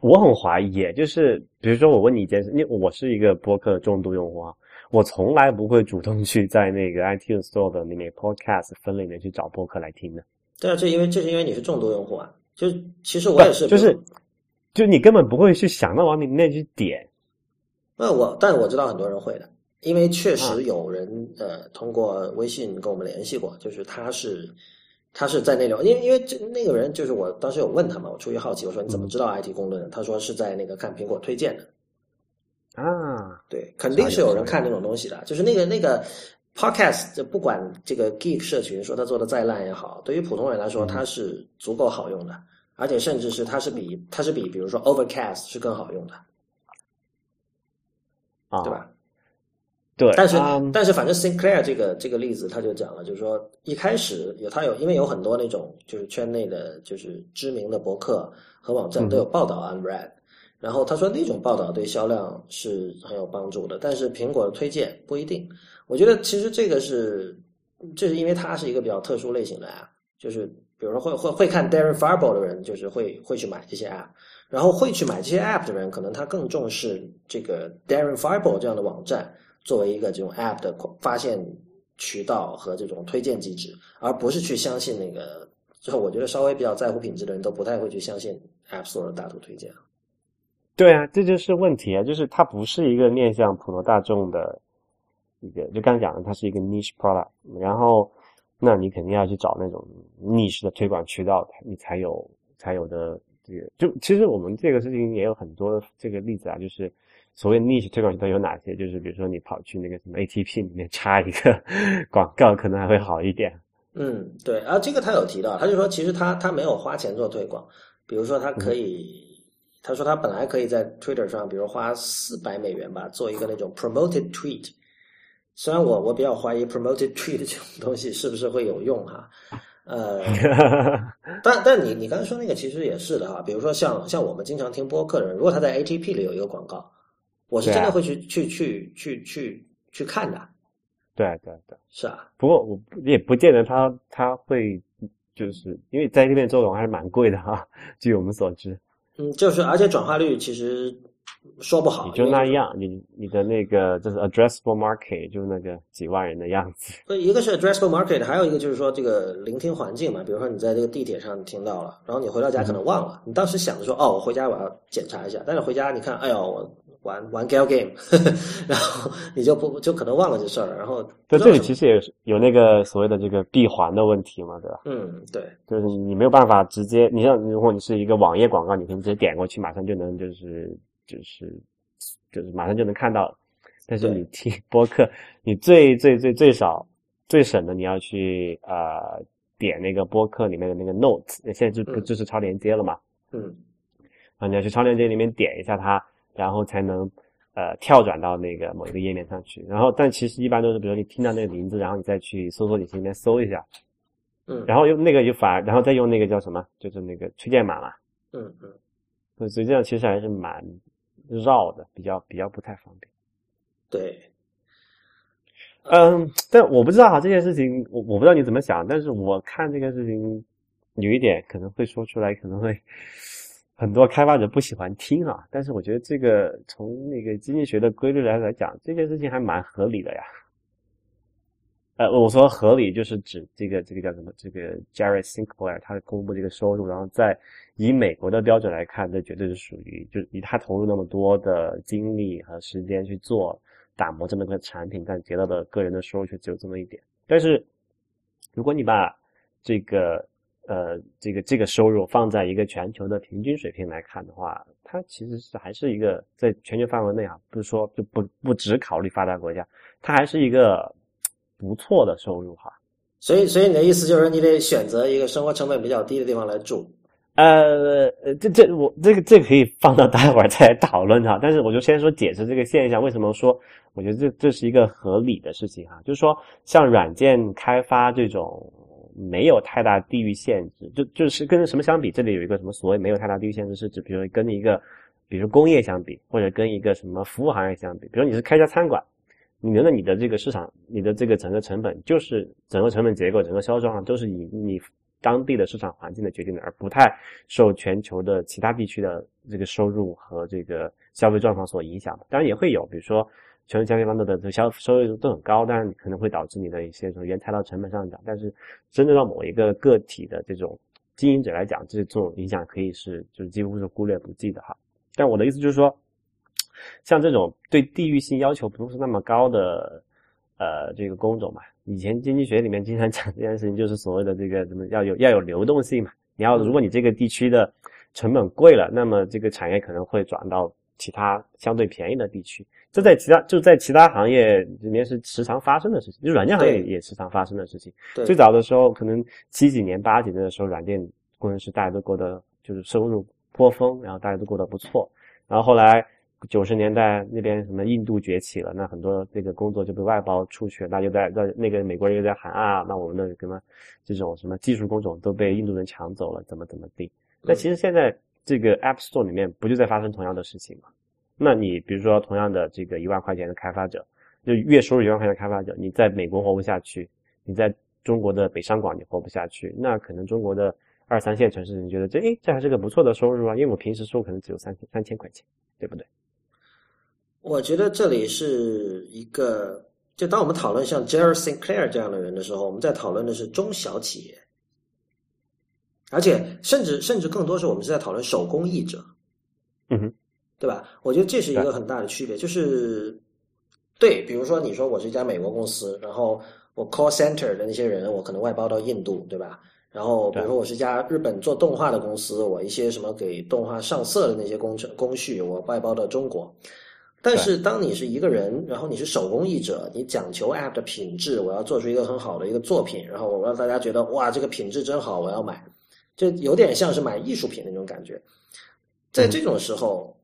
[SPEAKER 2] 我很怀疑，就是比如说我问你一件事，你我是一个播客重度用户啊，我从来不会主动去在那个 iTunes Store 的那个 Podcast 分类里面去找播客来听的。
[SPEAKER 1] 对啊，这因为这是因为你是重度用户啊，就其实我也是，
[SPEAKER 2] 就是就你根本不会去想到往里面去点。
[SPEAKER 1] 那我，但我知道很多人会的，因为确实有人呃通过微信跟我们联系过，就是他是。他是在那种，因为因为这那个人就是我当时有问他嘛，我出于好奇，我说你怎么知道 IT 公论？他说是在那个看苹果推荐的。
[SPEAKER 2] 啊，
[SPEAKER 1] 对，肯定是有人看那种东西的。就是那个那个 Podcast，就不管这个 Geek 社群说他做的再烂也好，对于普通人来说，它是足够好用的，而且甚至是它是比它是比比如说 Overcast 是更好用的，
[SPEAKER 2] 啊，
[SPEAKER 1] 对吧？
[SPEAKER 2] 对，
[SPEAKER 1] 但是但是反正 Sinclair 这个这个例子他就讲了，就是说一开始有他有，因为有很多那种就是圈内的就是知名的博客和网站都有报道 Unread，然后他说那种报道对销量是很有帮助的，但是苹果的推荐不一定。我觉得其实这个是这是因为它是一个比较特殊类型的 app，，就是比如说会会会看 Darren Farbo 的人，就是会会去买这些 App，然后会去买这些 App 的人，可能他更重视这个 Darren Farbo 这样的网站。作为一个这种 App 的发现渠道和这种推荐机制，而不是去相信那个，之后我觉得稍微比较在乎品质的人都不太会去相信 App Store 的大图推荐。
[SPEAKER 2] 对啊，这就是问题啊，就是它不是一个面向普罗大众的一个，就刚才讲的，它是一个 niche product，然后那你肯定要去找那种 niche 的推广渠道，你才有才有的这个。就其实我们这个事情也有很多这个例子啊，就是。所谓 niche 推广渠道有哪些？就是比如说你跑去那个什么 ATP 里面插一个 [laughs] 广告，可能还会好一点。
[SPEAKER 1] 嗯，对。啊，这个他有提到，他就说其实他他没有花钱做推广。比如说他可以，他说他本来可以在 Twitter 上，比如花四百美元吧，做一个那种 promoted tweet。虽然我我比较怀疑 promoted tweet 这种东西是不是会有用哈。呃，[laughs] 但但你你刚才说那个其实也是的哈。比如说像像我们经常听播客的人，如果他在 ATP 里有一个广告。我是真的会去去去去去去看的，
[SPEAKER 2] 对对对，
[SPEAKER 1] 是啊。
[SPEAKER 2] 不过我也不见得他他会，就是因为在这边做广告还是蛮贵的哈，[laughs] 据我们所知。
[SPEAKER 1] 嗯，就是而且转化率其实说不好，
[SPEAKER 2] 你就那样，你你的那个就是 addressable market 就是那个几万人的样子。
[SPEAKER 1] 呃，一个是 addressable market，还有一个就是说这个聆听环境嘛。比如说你在这个地铁上听到了，然后你回到家可能忘了，你当时想着说哦，我回家我要检查一下，但是回家你看，哎呦我。玩玩 gal game，[laughs] 然后你就不就可能忘了这事儿，然后
[SPEAKER 2] 对这里其实也是有那个所谓的这个闭环的问题嘛，对吧？
[SPEAKER 1] 嗯，对，
[SPEAKER 2] 就是你没有办法直接，你像如果你是一个网页广告，你可以直接点过去，马上就能就是就是就是马上就能看到。但是你听播客，你最最最最少最省的，你要去呃点那个播客里面的那个 notes，现在就不支持超连接了嘛？
[SPEAKER 1] 嗯，
[SPEAKER 2] 啊，你要去超链接里面点一下它。然后才能，呃，跳转到那个某一个页面上去。然后，但其实一般都是，比如你听到那个名字，然后你再去搜索引擎里面搜一下，
[SPEAKER 1] 嗯，
[SPEAKER 2] 然后用那个就反而，然后再用那个叫什么，就是那个推荐码嘛，
[SPEAKER 1] 嗯嗯，
[SPEAKER 2] 所以这样其实还是蛮绕的，比较比较不太方便。
[SPEAKER 1] 对，
[SPEAKER 2] 嗯，但我不知道哈，这件事情我我不知道你怎么想，但是我看这个事情有一点可能会说出来，可能会。很多开发者不喜欢听啊，但是我觉得这个从那个经济学的规律来来讲，这件事情还蛮合理的呀。呃，我说合理就是指这个这个叫什么？这个 Jerry Sinclair 他公布这个收入，然后在以美国的标准来看，这绝对是属于就以他投入那么多的精力和时间去做打磨这么个产品，但得到的个人的收入却只有这么一点。但是如果你把这个呃，这个这个收入放在一个全球的平均水平来看的话，它其实是还是一个在全球范围内啊，不是说就不不只考虑发达国家，它还是一个不错的收入哈。
[SPEAKER 1] 所以，所以你的意思就是你得选择一个生活成本比较低的地方来住。
[SPEAKER 2] 呃，这这我这个这个可以放到待会儿再来讨论哈。但是我就先说解释这个现象，为什么说我觉得这这是一个合理的事情哈？就是说，像软件开发这种没有太大地域限制，就就是跟什么相比？这里有一个什么所谓没有太大地域限制，是指比如跟一个比如工业相比，或者跟一个什么服务行业相比，比如你是开家餐馆。你觉得你的这个市场，你的这个整个成本，就是整个成本结构，整个销售上都是以你当地的市场环境的决定的，而不太受全球的其他地区的这个收入和这个消费状况所影响。当然也会有，比如说全球消费方的的消收入都很高，但是可能会导致你的一些什么原材料成本上涨。但是真正到某一个个体的这种经营者来讲，这种影响可以是就是几乎是忽略不计的哈。但我的意思就是说。像这种对地域性要求不是那么高的，呃，这个工种嘛，以前经济学里面经常 [laughs] 讲这件事情，就是所谓的这个什么要有要有流动性嘛。你要如果你这个地区的成本贵了，那么这个产业可能会转到其他相对便宜的地区。这在其他就在其他行业里面是时常发生的事情，就软件行业也时常发生的事情。最早的时候，可能七几年、八几年的时候，软件工程师大家都过得就是收入颇丰，然后大家都过得不错。然后后来。九十年代那边什么印度崛起了，那很多这个工作就被外包出去，那就在在那个美国人又在喊啊，那我们的什么这种什么技术工种都被印度人抢走了，怎么怎么地？那其实现在这个 App Store 里面不就在发生同样的事情吗？那你比如说同样的这个一万块钱的开发者，就月收入一万块钱的开发者，你在美国活不下去，你在中国的北上广你活不下去，那可能中国的二三线城市你觉得这诶这还是个不错的收入啊，因为我平时收入可能只有三千三千块钱，对不对？
[SPEAKER 1] 我觉得这里是一个，就当我们讨论像 Jerry Sinclair 这样的人的时候，我们在讨论的是中小企业，而且甚至甚至更多是我们是在讨论手工艺者，
[SPEAKER 2] 嗯哼，
[SPEAKER 1] 对吧？我觉得这是一个很大的区别，就是对，比如说你说我是一家美国公司，然后我 call center 的那些人，我可能外包到印度，对吧？然后比如说我是一家日本做动画的公司，我一些什么给动画上色的那些工程工序，我外包到中国。但是，当你是一个人，然后你是手工艺者，你讲求 App 的品质，我要做出一个很好的一个作品，然后我让大家觉得哇，这个品质真好，我要买，就有点像是买艺术品那种感觉。在这种时候，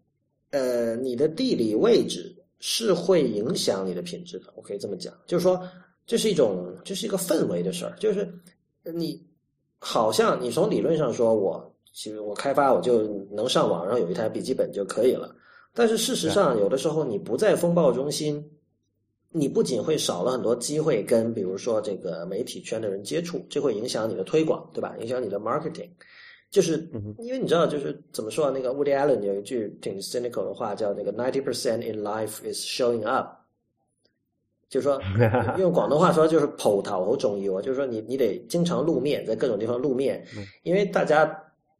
[SPEAKER 1] 呃，你的地理位置是会影响你的品质的。我可以这么讲，就是说，这是一种，这是一个氛围的事儿。就是你好像你从理论上说，我其实我开发我就能上网，然后有一台笔记本就可以了。但是事实上，有的时候你不在风暴中心，你不仅会少了很多机会跟比如说这个媒体圈的人接触，这会影响你的推广，对吧？影响你的 marketing。就是因为你知道，就是怎么说？啊那个 Woody Allen 有一句挺 cynical 的话，叫那个 ninety percent in life is showing up。就是说，[laughs] 用广东话说就是“跑头好重要”，就是说你你得经常露面，在各种地方露面，因为大家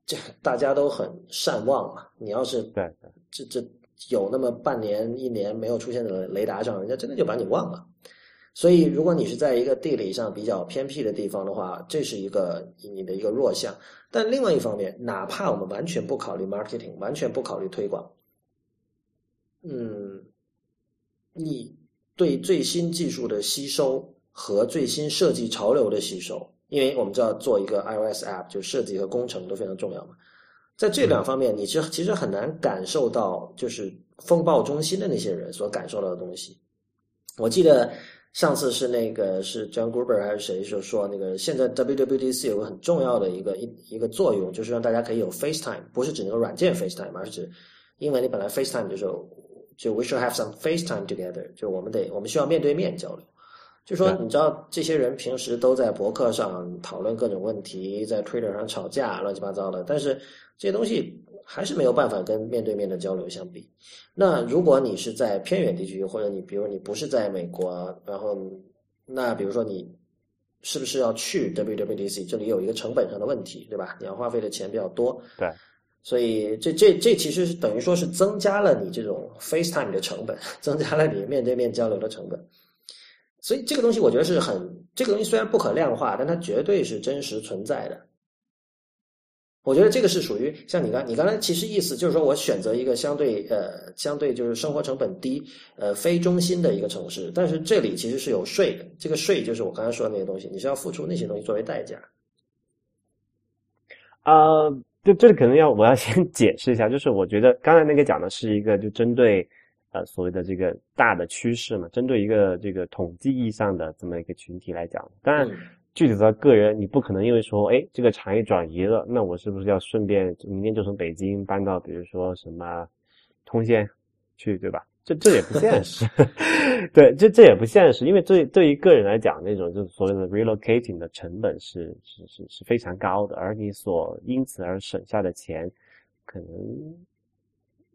[SPEAKER 1] 这大家都很善忘嘛。你要是
[SPEAKER 2] 对
[SPEAKER 1] 这这。有那么半年、一年没有出现在雷达上，人家真的就把你忘了。所以，如果你是在一个地理上比较偏僻的地方的话，这是一个你的一个弱项。但另外一方面，哪怕我们完全不考虑 marketing，完全不考虑推广，嗯，你对最新技术的吸收和最新设计潮流的吸收，因为我们知道做一个 iOS app，就设计和工程都非常重要嘛。在这两方面，你其实其实很难感受到，就是风暴中心的那些人所感受到的东西。我记得上次是那个是 John Gruber 还是谁就说，那个现在 WWDC 有个很重要的一个一一个作用，就是让大家可以有 FaceTime，不是指那个软件 FaceTime，而是指因为你本来 FaceTime 就是就 We should have some FaceTime together，就我们得我们需要面对面交流。就说你知道，这些人平时都在博客上讨论各种问题，在 Twitter 上吵架，乱七八糟的，但是。这些东西还是没有办法跟面对面的交流相比。那如果你是在偏远地区，或者你比如你不是在美国，然后那比如说你是不是要去 WWDC？这里有一个成本上的问题，对吧？你要花费的钱比较多。
[SPEAKER 2] 对，
[SPEAKER 1] 所以这这这其实是等于说是增加了你这种 FaceTime 的成本，[laughs] 增加了你面对面交流的成本。所以这个东西我觉得是很，这个东西虽然不可量化，但它绝对是真实存在的。我觉得这个是属于像你刚你刚才其实意思就是说我选择一个相对呃相对就是生活成本低呃非中心的一个城市，但是这里其实是有税的，这个税就是我刚才说的那些东西，你是要付出那些东西作为代价。
[SPEAKER 2] 啊，就这里可能要我要先 [laughs] 解释一下，就是我觉得刚才那个讲的是一个就针对呃所谓的这个大的趋势嘛，针对一个这个统计意义上的这么一个群体来讲，当然。具体到个人，你不可能因为说，哎，这个产业转移了，那我是不是要顺便明天就从北京搬到，比如说什么通县去，对吧？这这也不现实。[laughs] 对，这这也不现实，因为对对于个人来讲，那种就是所谓的 relocating 的成本是是是是非常高的，而你所因此而省下的钱，可能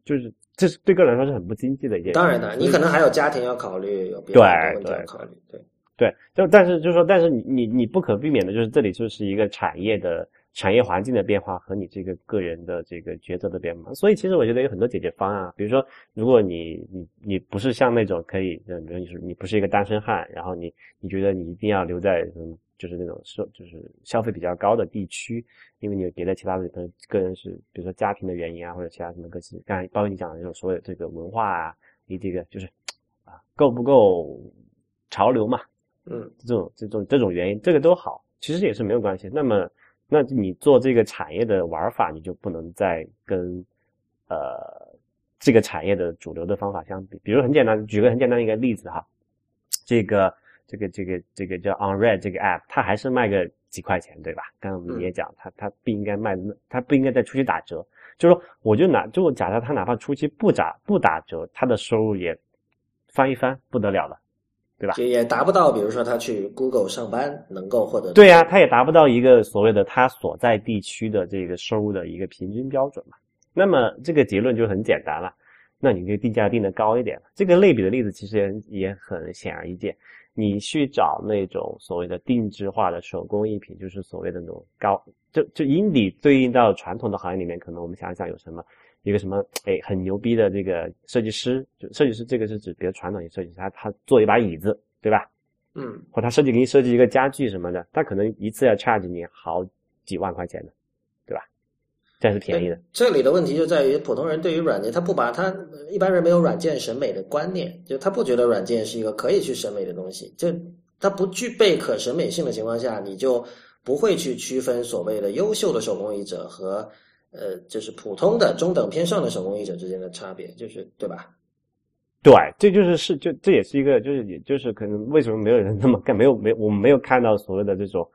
[SPEAKER 2] 就是这是对个人来说是很不经济的一件。
[SPEAKER 1] 当然的，你可能还有家庭要考虑，有别的问题要考虑，对。
[SPEAKER 2] 对，就但是就是说，但是你你你不可避免的就是这里就是一个产业的产业环境的变化和你这个个人的这个抉择的变化，所以其实我觉得有很多解决方案，比如说，如果你你你不是像那种可以，比如你是你不是一个单身汉，然后你你觉得你一定要留在嗯就是那种消就是消费比较高的地区，因为你有别的其他的可能个人是比如说家庭的原因啊或者其他什么个性，刚才包括你讲的这种所有这个文化啊，你这个就是啊够不够潮流嘛？
[SPEAKER 1] 嗯，
[SPEAKER 2] 这种这种这种原因，这个都好，其实也是没有关系。那么，那你做这个产业的玩法，你就不能再跟呃这个产业的主流的方法相比。比如很简单，举个很简单的一个例子哈，这个这个这个这个叫 OnRed 这个 app，它还是卖个几块钱，对吧？刚刚我们也讲，它它不应该卖，它不应该再出去打折。就是说，我就拿就假设它哪怕初期不打不打折，它的收入也翻一翻，不得了了。对吧？
[SPEAKER 1] 也也达不到，比如说他去 Google 上班能够获得。
[SPEAKER 2] 对呀，他也达不到一个所谓的他所在地区的这个收入的一个平均标准嘛。那么这个结论就很简单了，那你这个定价定的高一点。这个类比的例子其实也也很显而易见。你去找那种所谓的定制化的手工艺品，就是所谓的那种高，就就 indie 对应到传统的行业里面，可能我们想想有什么。一个什么哎很牛逼的这个设计师，就设计师这个是指比较传统的设计师，他他做一把椅子，对吧？
[SPEAKER 1] 嗯，
[SPEAKER 2] 或他设计给你设计一个家具什么的，他可能一次要 charge 你好几万块钱的？这是便宜的。
[SPEAKER 1] 这里的问题就在于普通人对于软件，他不把他一般人没有软件审美的观念，就他不觉得软件是一个可以去审美的东西，就他不具备可审美性的情况下，你就不会去区分所谓的优秀的手工艺者和。呃，就是普通的中等偏上的手工艺者之间的差别，就是对吧？
[SPEAKER 2] 对，这就是是就这也是一个，就是也就是可能为什么没有人那么干，没有没我们没有看到所谓的这种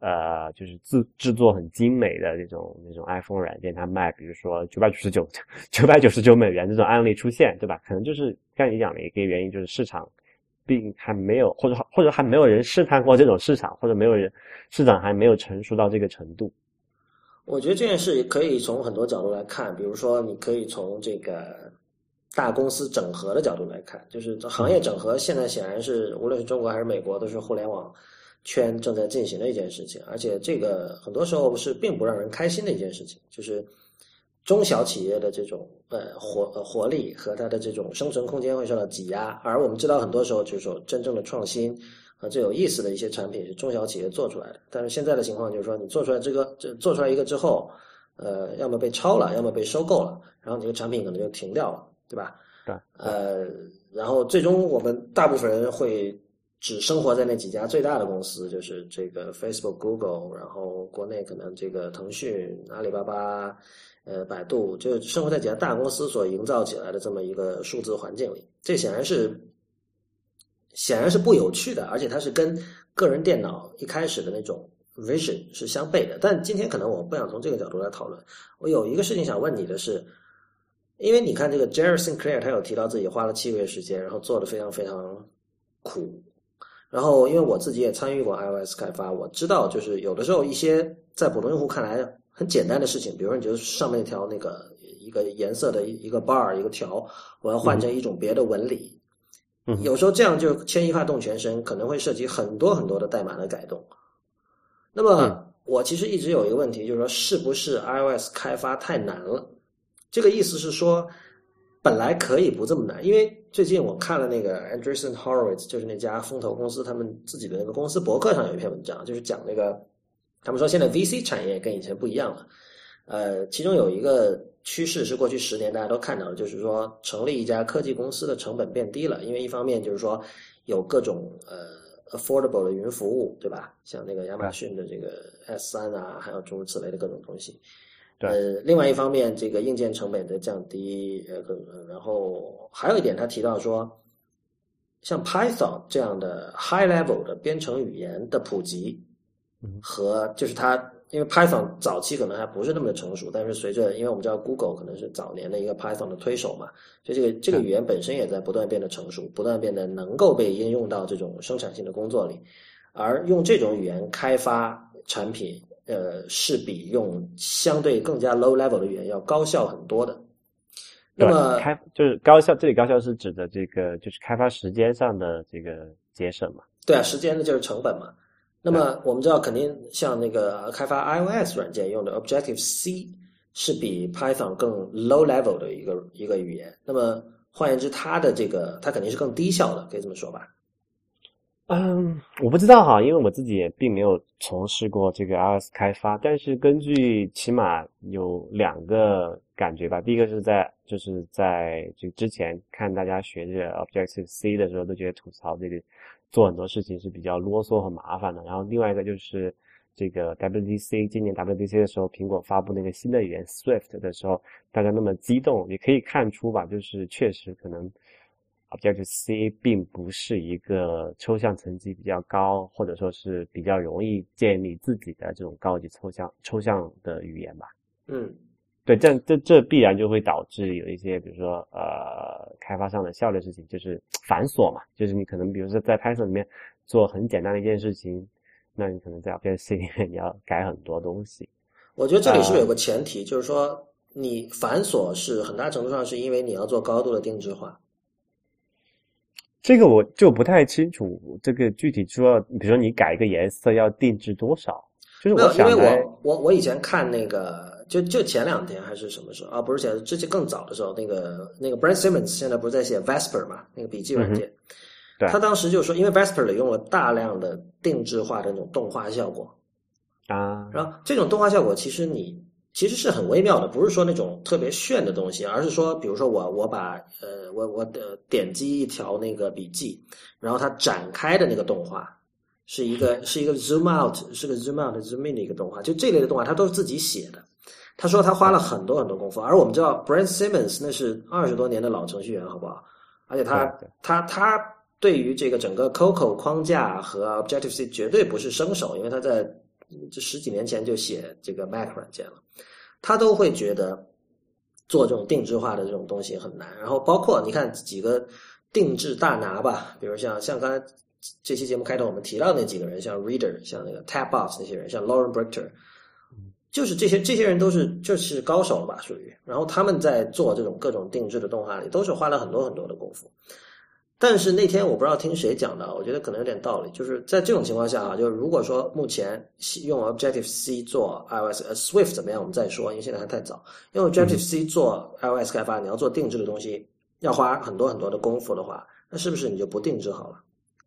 [SPEAKER 2] 呃，就是制制作很精美的那种那种 iPhone 软件，它卖比如说九百九十九九百九十九美元这种案例出现，对吧？可能就是像你讲的一个原因，就是市场并还没有，或者或者还没有人试探过这种市场，或者没有人市场还没有成熟到这个程度。
[SPEAKER 1] 我觉得这件事可以从很多角度来看，比如说，你可以从这个大公司整合的角度来看，就是行业整合现在显然是无论是中国还是美国，都是互联网圈正在进行的一件事情，而且这个很多时候是并不让人开心的一件事情，就是中小企业的这种呃活活力和它的这种生存空间会受到挤压，而我们知道很多时候就是说真正的创新。和，最有意思的一些产品是中小企业做出来的，但是现在的情况就是说，你做出来这个，这做出来一个之后，呃，要么被抄了，要么被收购了，然后这个产品可能就停掉了，对吧？
[SPEAKER 2] 对。
[SPEAKER 1] 呃，然后最终我们大部分人会只生活在那几家最大的公司，就是这个 Facebook、Google，然后国内可能这个腾讯、阿里巴巴、呃，百度，就生活在几家大公司所营造起来的这么一个数字环境里，这显然是。显然是不有趣的，而且它是跟个人电脑一开始的那种 vision 是相悖的。但今天可能我不想从这个角度来讨论。我有一个事情想问你的是，因为你看这个 Jerry Sinclair，他有提到自己花了七个月时间，然后做的非常非常苦。然后因为我自己也参与过 iOS 开发，我知道就是有的时候一些在普通用户看来很简单的事情，比如说你就是上面一条那个一个颜色的一个 bar 一个条，我要换成一种别的纹理。嗯有时候这样就牵一发动全身，可能会涉及很多很多的代码的改动。那么我其实一直有一个问题，就是说是不是 iOS 开发太难了？这个意思是说，本来可以不这么难，因为最近我看了那个 Andreessen Horowitz，就是那家风投公司他们自己的那个公司博客上有一篇文章，就是讲那个他们说现在 VC 产业跟以前不一样了。呃，其中有一个趋势是过去十年大家都看到的，就是说成立一家科技公司的成本变低了，因为一方面就是说有各种呃 affordable 的云服务，对吧？像那个亚马逊的这个 S 三啊，还有诸如此类的各种东西。
[SPEAKER 2] 对。
[SPEAKER 1] 呃，另外一方面，这个硬件成本的降低，呃，然后还有一点，他提到说，像 Python 这样的 high level 的编程语言的普及，和就是它。因为 Python 早期可能还不是那么的成熟，但是随着，因为我们知道 Google 可能是早年的一个 Python 的推手嘛，所以这个这个语言本身也在不断变得成熟，不断变得能够被应用到这种生产性的工作里，而用这种语言开发产品，呃，是比用相对更加 low level 的语言要高效很多的。那么
[SPEAKER 2] 开就是高效，这里高效是指的这个就是开发时间上的这个节省嘛？
[SPEAKER 1] 对啊，时间的就是成本嘛。那么我们知道，肯定像那个开发 iOS 软件用的 Objective C 是比 Python 更 low level 的一个一个语言。那么换言之，它的这个它肯定是更低效的，可以这么说吧？
[SPEAKER 2] 嗯，我不知道哈，因为我自己也并没有从事过这个 iOS 开发。但是根据起码有两个感觉吧，第一个是在就是在就之前看大家学这个 Objective C 的时候，都觉得吐槽这个。做很多事情是比较啰嗦和麻烦的。然后另外一个就是这个 WDC，今年 WDC 的时候，苹果发布那个新的语言 Swift 的时候，大家那么激动，也可以看出吧，就是确实可能 Objective C 并不是一个抽象层级比较高，或者说是比较容易建立自己的这种高级抽象抽象的语言吧。
[SPEAKER 1] 嗯。
[SPEAKER 2] 对，这这这必然就会导致有一些，比如说呃，开发上的效率事情就是繁琐嘛，就是你可能比如说在 Python 里面做很简单的一件事情，那你可能在 Objective C 里面 [laughs] 你要改很多东西。
[SPEAKER 1] 我觉得这里是不是有个前提，就是说你繁琐是很大程度上是因为你要做高度的定制化。
[SPEAKER 2] 这个我就不太清楚，这个具体说，比如说你改一个颜色要定制多少？就是我
[SPEAKER 1] 因为我我我以前看那个。就就前两天还是什么时候啊？不是前之前更早的时候，那个那个 Brent Simmons 现在不是在写 Vesper 嘛？那个笔记软件，他当时就说，因为 Vesper 里用了大量的定制化的那种动画效果
[SPEAKER 2] 啊，
[SPEAKER 1] 然后这种动画效果其实你其实是很微妙的，不是说那种特别炫的东西，而是说，比如说我我把呃我我的点击一条那个笔记，然后它展开的那个动画是一个是一个 zoom out 是个 zoom out zoom in 的一个动画，就这类的动画，它都是自己写的。他说他花了很多很多功夫，而我们知道 Brent Simmons 那是二十多年的老程序员，好不好？而且他他他对于这个整个 Coco 框架和 Objective C 绝对不是生手，因为他在这十几年前就写这个 Mac 软件了，他都会觉得做这种定制化的这种东西很难。然后包括你看几个定制大拿吧，比如像像刚才这期节目开头我们提到那几个人，像 Reader，像那个 Tapbox 那些人，像 Lauren Brichter。就是这些这些人都是就是高手了吧，属于。然后他们在做这种各种定制的动画里，都是花了很多很多的功夫。但是那天我不知道听谁讲的，我觉得可能有点道理。就是在这种情况下啊，就是如果说目前用 Objective C 做 iOS，呃，Swift 怎么样，我们再说，因为现在还太早。用 Objective C 做 iOS 开发，你要做定制的东西，要花很多很多的功夫的话，那是不是你就不定制好了？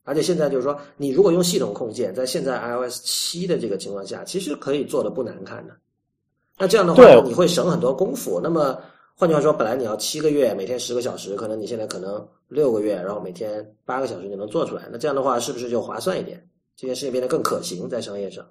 [SPEAKER 1] 而且现在就是说，你如果用系统控件，在现在 iOS 七的这个情况下，其实可以做的不难看的。那这样的话，你会省很多功夫。那么换句话说，本来你要七个月，每天十个小时，可能你现在可能六个月，然后每天八个小时就能做出来。那这样的话，是不是就划算一点？这件事情变得更可行，在商业上。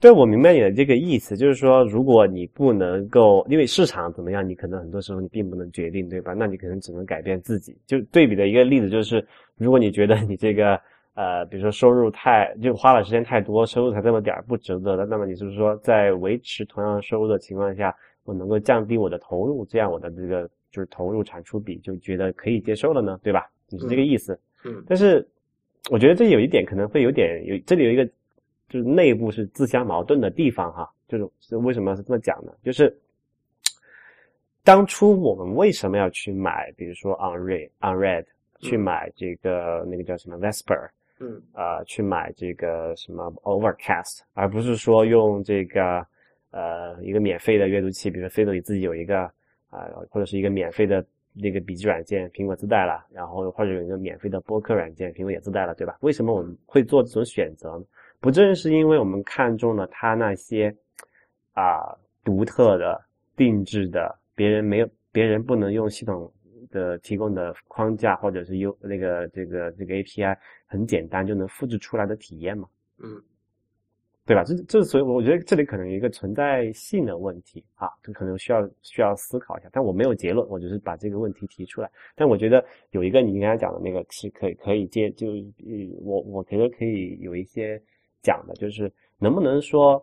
[SPEAKER 2] 对，我明白你的这个意思，就是说，如果你不能够，因为市场怎么样，你可能很多时候你并不能决定，对吧？那你可能只能改变自己。就对比的一个例子就是，如果你觉得你这个呃，比如说收入太就花了时间太多，收入才这么点儿不值得的，那么你是不是说在维持同样收入的情况下，我能够降低我的投入，这样我的这个就是投入产出比就觉得可以接受了呢？对吧？你是这个意思。
[SPEAKER 1] 嗯。
[SPEAKER 2] 但是我觉得这有一点可能会有点有，这里有一个。就是内部是自相矛盾的地方哈，就是是为什么是这么讲呢？就是当初我们为什么要去买，比如说 Unread、Unread，去买这个那个叫什么 Vesper，
[SPEAKER 1] 嗯，
[SPEAKER 2] 啊，去买这个什么 Overcast，而不是说用这个呃一个免费的阅读器，比如说飞 e 你自己有一个啊，或者是一个免费的那个笔记软件，苹果自带了，然后或者有一个免费的播客软件，苹果也自带了，对吧？为什么我们会做这种选择呢？不正是因为我们看中了它那些啊独特的、定制的，别人没有，别人不能用系统的提供的框架或者是优那个这个这个 API 很简单就能复制出来的体验嘛？
[SPEAKER 1] 嗯。
[SPEAKER 2] 对吧？这这所以我觉得这里可能有一个存在性的问题啊，这可能需要需要思考一下。但我没有结论，我只是把这个问题提出来。但我觉得有一个你刚才讲的那个是可以可以接，就我我觉得可以有一些讲的，就是能不能说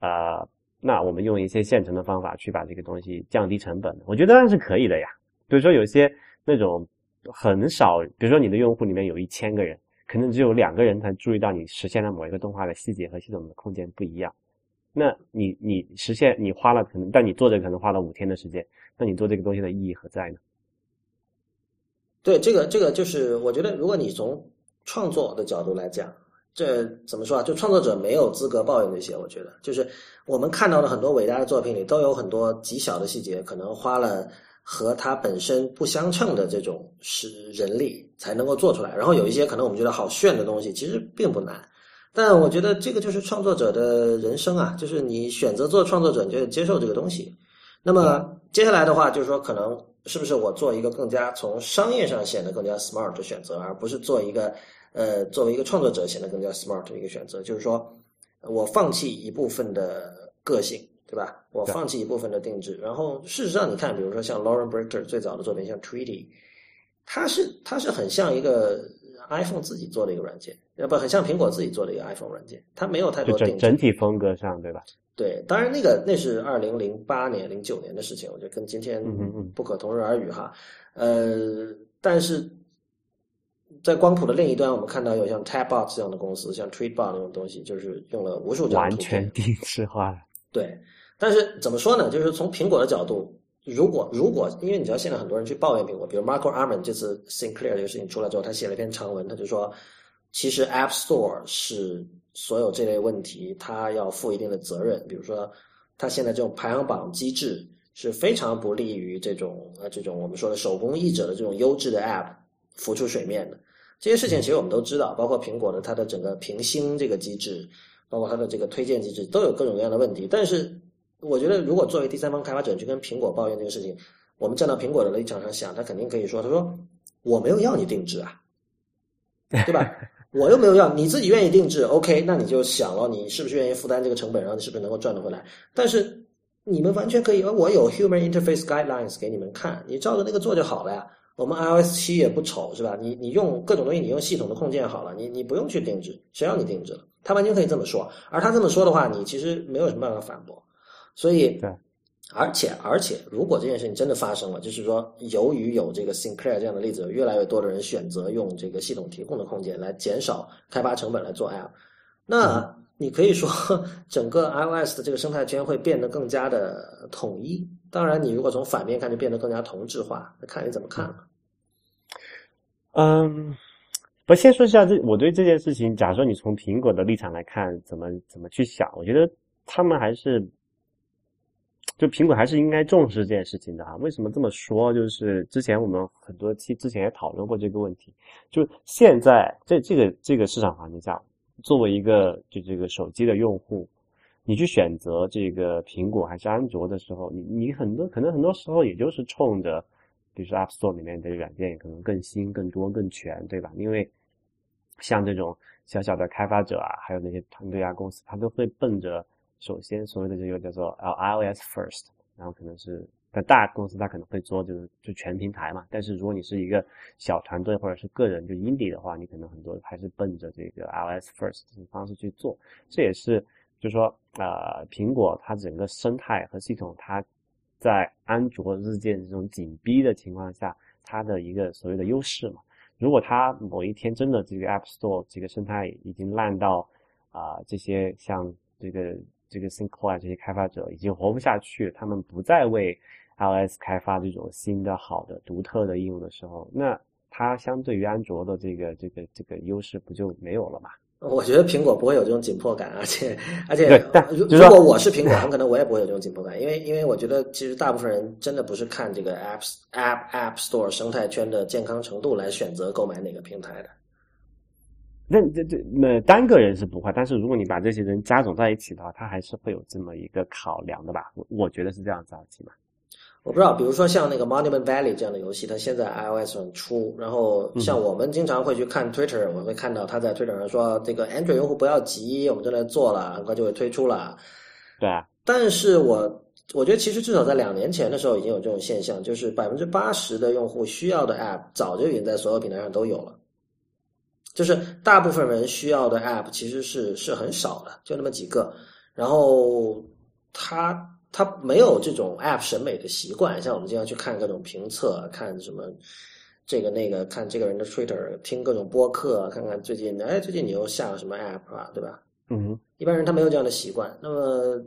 [SPEAKER 2] 呃，那我们用一些现成的方法去把这个东西降低成本？我觉得当然是可以的呀。比如说有些那种很少，比如说你的用户里面有一千个人。可能只有两个人才注意到你实现了某一个动画的细节和系统的空间不一样，那你你实现你花了可能，但你做这可能花了五天的时间，那你做这个东西的意义何在呢？
[SPEAKER 1] 对，这个这个就是我觉得，如果你从创作的角度来讲，这怎么说啊？就创作者没有资格抱怨这些。我觉得，就是我们看到的很多伟大的作品里，都有很多极小的细节，可能花了。和它本身不相称的这种是人力才能够做出来，然后有一些可能我们觉得好炫的东西，其实并不难。但我觉得这个就是创作者的人生啊，就是你选择做创作者，你就接受这个东西。那么接下来的话，就是说可能是不是我做一个更加从商业上显得更加 smart 的选择，而不是做一个呃作为一个创作者显得更加 smart 的一个选择，就是说我放弃一部分的个性。对吧？我放弃一部分的定制，然后事实上，你看，比如说像 Lauren Brichter 最早的作品，像 Treaty，它是它是很像一个 iPhone 自己做的一个软件，呃不很像苹果自己做的一个 iPhone 软件，它没有太多定
[SPEAKER 2] 整整体风格上，对吧？
[SPEAKER 1] 对，当然那个那是二零零八年、零九年的事情，我觉得跟今天不可同日而语哈。呃，但是在光谱的另一端，我们看到有像 Tabot 这样的公司，像 Tweetbot 那种东西，就是用了无数张
[SPEAKER 2] 完全定制化，
[SPEAKER 1] 对。但是怎么说呢？就是从苹果的角度，如果如果，因为你知道现在很多人去抱怨苹果，比如 Marco Arman 这次 Sinclair 这个事情出来之后，他写了一篇长文，他就说，其实 App Store 是所有这类问题，他要负一定的责任。比如说，他现在这种排行榜机制是非常不利于这种呃这种我们说的手工艺者的这种优质的 App 浮出水面的。这些事情其实我们都知道，包括苹果的它的整个评星这个机制，包括它的这个推荐机制，都有各种各样的问题，但是。我觉得，如果作为第三方开发者去跟苹果抱怨这个事情，我们站到苹果的立场上想，他肯定可以说：“他说我没有要你定制啊，对吧？[laughs] 我又没有要你自己愿意定制，OK？那你就想了，你是不是愿意负担这个成本，然后你是不是能够赚得回来？但是你们完全可以，我有 Human Interface Guidelines 给你们看，你照着那个做就好了呀。我们 iOS 七也不丑，是吧？你你用各种东西，你用系统的控件好了，你你不用去定制，谁要你定制了？他完全可以这么说。而他这么说的话，你其实没有什么办法反驳。”所以，
[SPEAKER 2] 对，
[SPEAKER 1] 而且而且，如果这件事情真的发生了，就是说，由于有这个 Sinclair 这样的例子，越来越多的人选择用这个系统提供的空间来减少开发成本来做 App，那你可以说整个 iOS 的这个生态圈会变得更加的统一。当然，你如果从反面看，就变得更加同质化。那看你怎么看了。
[SPEAKER 2] 嗯，不，先说一下这我对这件事情，假如说你从苹果的立场来看，怎么怎么去想？我觉得他们还是。就苹果还是应该重视这件事情的啊？为什么这么说？就是之前我们很多期之前也讨论过这个问题。就现在在这个这个市场环境下，作为一个就这个手机的用户，你去选择这个苹果还是安卓的时候，你你很多可能很多时候也就是冲着，比如说 App Store 里面的软件可能更新、更多、更全，对吧？因为像这种小小的开发者啊，还有那些团队啊、公司，他都会奔着。首先，所谓的这个叫做 iOS first，然后可能是在大公司，它可能会做就是就全平台嘛。但是如果你是一个小团队或者是个人就 indie 的话，你可能很多还是奔着这个 iOS first 这种方式去做。这也是就是说，呃，苹果它整个生态和系统，它在安卓日渐这种紧逼的情况下，它的一个所谓的优势嘛。如果它某一天真的这个 App Store 这个生态已经烂到啊，这些像这个。这个 Sinclair 这些开发者已经活不下去，他们不再为 iOS 开发这种新的、好的、独特的应用的时候，那它相对于安卓的这个、这个、这个优势不就没有了吗？
[SPEAKER 1] 我觉得苹果不会有这种紧迫感，而且而且，如
[SPEAKER 2] 如
[SPEAKER 1] 果我是苹果，很可能我也不会有这种紧迫感，因为因为我觉得其实大部分人真的不是看这个 App App App Store 生态圈的健康程度来选择购买哪个平台的。
[SPEAKER 2] 那这这那单个人是不会，但是如果你把这些人加总在一起的话，他还是会有这么一个考量的吧？我我觉得是这样子啊，起码。
[SPEAKER 1] 我不知道，比如说像那个 Monument Valley 这样的游戏，它现在 iOS 上出，然后像我们经常会去看 Twitter，我会看到他在 Twitter 上说，这个 Android 用户不要急，我们正在做了，很快就会推出了。
[SPEAKER 2] 对啊，
[SPEAKER 1] 但是我我觉得其实至少在两年前的时候已经有这种现象，就是百分之八十的用户需要的 App 早就已经在所有平台上都有了，就是大部分人需要的 App 其实是是很少的，就那么几个，然后他。他没有这种 App 审美的习惯，像我们经常去看各种评测，看什么这个那个，看这个人的 Twitter，听各种播客，看看最近哎，最近你又下了什么 App 啊，对吧？
[SPEAKER 2] 嗯，
[SPEAKER 1] 一般人他没有这样的习惯。那么，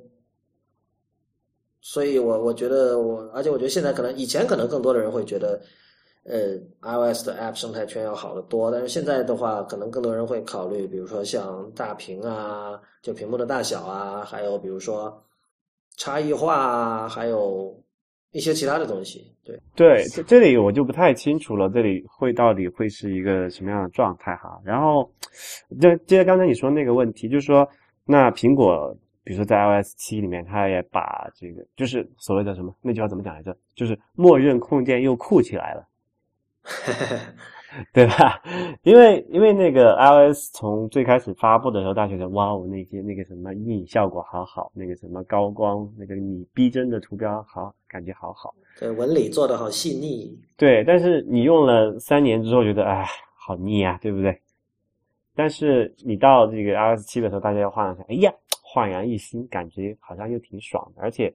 [SPEAKER 1] 所以我我觉得我，而且我觉得现在可能以前可能更多的人会觉得，呃，iOS 的 App 生态圈要好得多，但是现在的话，可能更多人会考虑，比如说像大屏啊，就屏幕的大小啊，还有比如说。差异化啊，还有一些其他的东西。对
[SPEAKER 2] 对，这这里我就不太清楚了。这里会到底会是一个什么样的状态哈？然后，就接着刚才你说那个问题，就是说，那苹果，比如说在 iOS 七里面，它也把这个，就是所谓的什么那句话怎么讲来着？就是默认控件又酷起来了。[laughs] 对吧？因为因为那个 iOS 从最开始发布的时候，大家觉得哇哦，那些那个什么阴影效果好好，那个什么高光，那个你逼真的图标好，感觉好好。
[SPEAKER 1] 对，纹理做的好细腻。
[SPEAKER 2] 对，但是你用了三年之后，觉得哎，好腻啊，对不对？但是你到这个 iOS 七的时候，大家又换了下，哎呀，焕然一新，感觉好像又挺爽的，而且。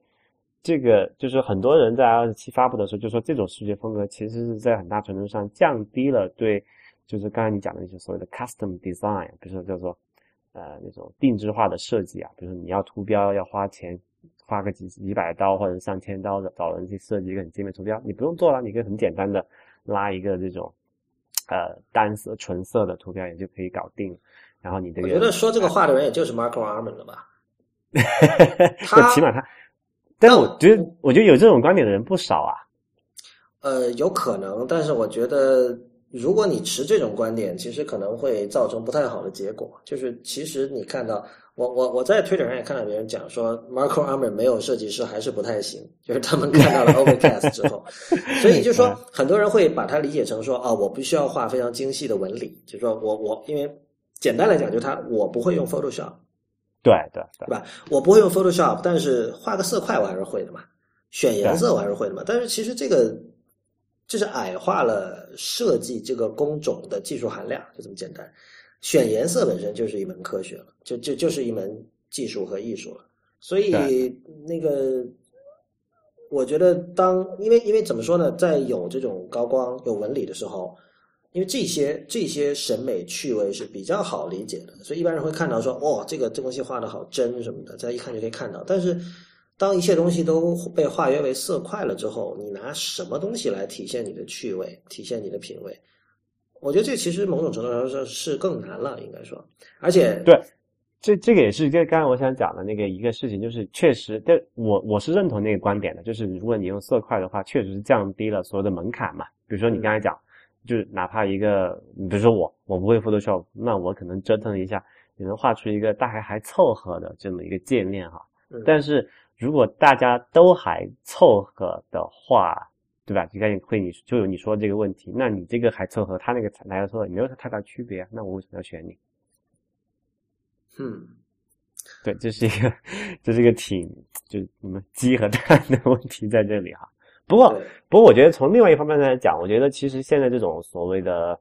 [SPEAKER 2] 这个就是很多人在 iOS 七发布的时候就说，这种视觉风格其实是在很大程度上降低了对，就是刚才你讲的那些所谓的 custom design，比如说叫做呃那种定制化的设计啊，比如说你要图标要花钱，花个几几百刀或者上千刀的找人去设计一个很精美图标，你不用做了，你可以很简单的拉一个这种呃单色纯色的图标也就可以搞定。然后你这个，
[SPEAKER 1] 我觉得说这个话的人也就是 Marco Arman 了吧？[laughs]
[SPEAKER 2] 他起码他。但是我觉得，我觉得有这种观点的人不少啊。
[SPEAKER 1] 呃，有可能，但是我觉得，如果你持这种观点，其实可能会造成不太好的结果。就是其实你看到，我我我在推特上也看到别人讲说，Marco Arman 没有设计师还是不太行。就是他们看到了 Overcast 之后，[laughs] 所以就说很多人会把它理解成说，啊，我不需要画非常精细的纹理，就说我我因为简单来讲，就他我不会用 Photoshop。
[SPEAKER 2] 对对
[SPEAKER 1] 对吧？我不会用 Photoshop，但是画个色块我还是会的嘛，选颜色我还是会的嘛。但是其实这个就是矮化了设计这个工种的技术含量，就这么简单。选颜色本身就是一门科学了，就就就是一门技术和艺术了。所以那个，我觉得当因为因为怎么说呢，在有这种高光有纹理的时候。因为这些这些审美趣味是比较好理解的，所以一般人会看到说，哦，这个这东西画的好真什么的，再一看就可以看到。但是，当一切东西都被化约为色块了之后，你拿什么东西来体现你的趣味，体现你的品味？我觉得这其实某种程度上说是更难了，应该说。而且，
[SPEAKER 2] 对，这这个也是就刚才我想讲的那个一个事情，就是确实，但我我是认同那个观点的，就是如果你用色块的话，确实是降低了所有的门槛嘛。比如说你刚才讲。就是哪怕一个，比如说我，我不会 Photoshop，那我可能折腾一下，也能画出一个大概还凑合的这么一个界面哈。但是如果大家都还凑合的话，对吧？就该会你就有你说这个问题，那你这个还凑合，他那个来说没有太大区别啊，那我为什么要选你？
[SPEAKER 1] 嗯，
[SPEAKER 2] 对，这是一个，[laughs] 这是一个挺就你们鸡和蛋的问题在这里哈。不过，不过，我觉得从另外一方面来讲，我觉得其实现在这种所谓的，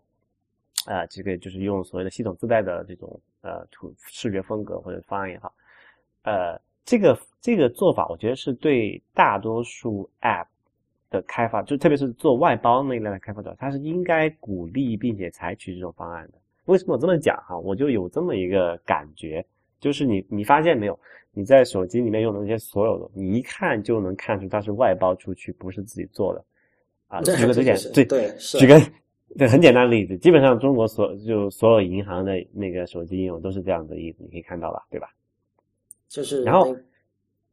[SPEAKER 2] 呃，这个就是用所谓的系统自带的这种呃图视觉风格或者方案也好，呃，这个这个做法，我觉得是对大多数 App 的开发，就特别是做外包那一类的开发者，他是应该鼓励并且采取这种方案的。为什么我这么讲哈？我就有这么一个感觉，就是你你发现没有？你在手机里面用的那些所有的，你一看就能看出它是外包出去，不是自己做的。啊，举个最简对
[SPEAKER 1] 对，
[SPEAKER 2] 举个对很简单的例子，基本上中国所就所有银行的那个手机应用都是这样的例子，你可以看到吧，对吧？
[SPEAKER 1] 就是
[SPEAKER 2] 然后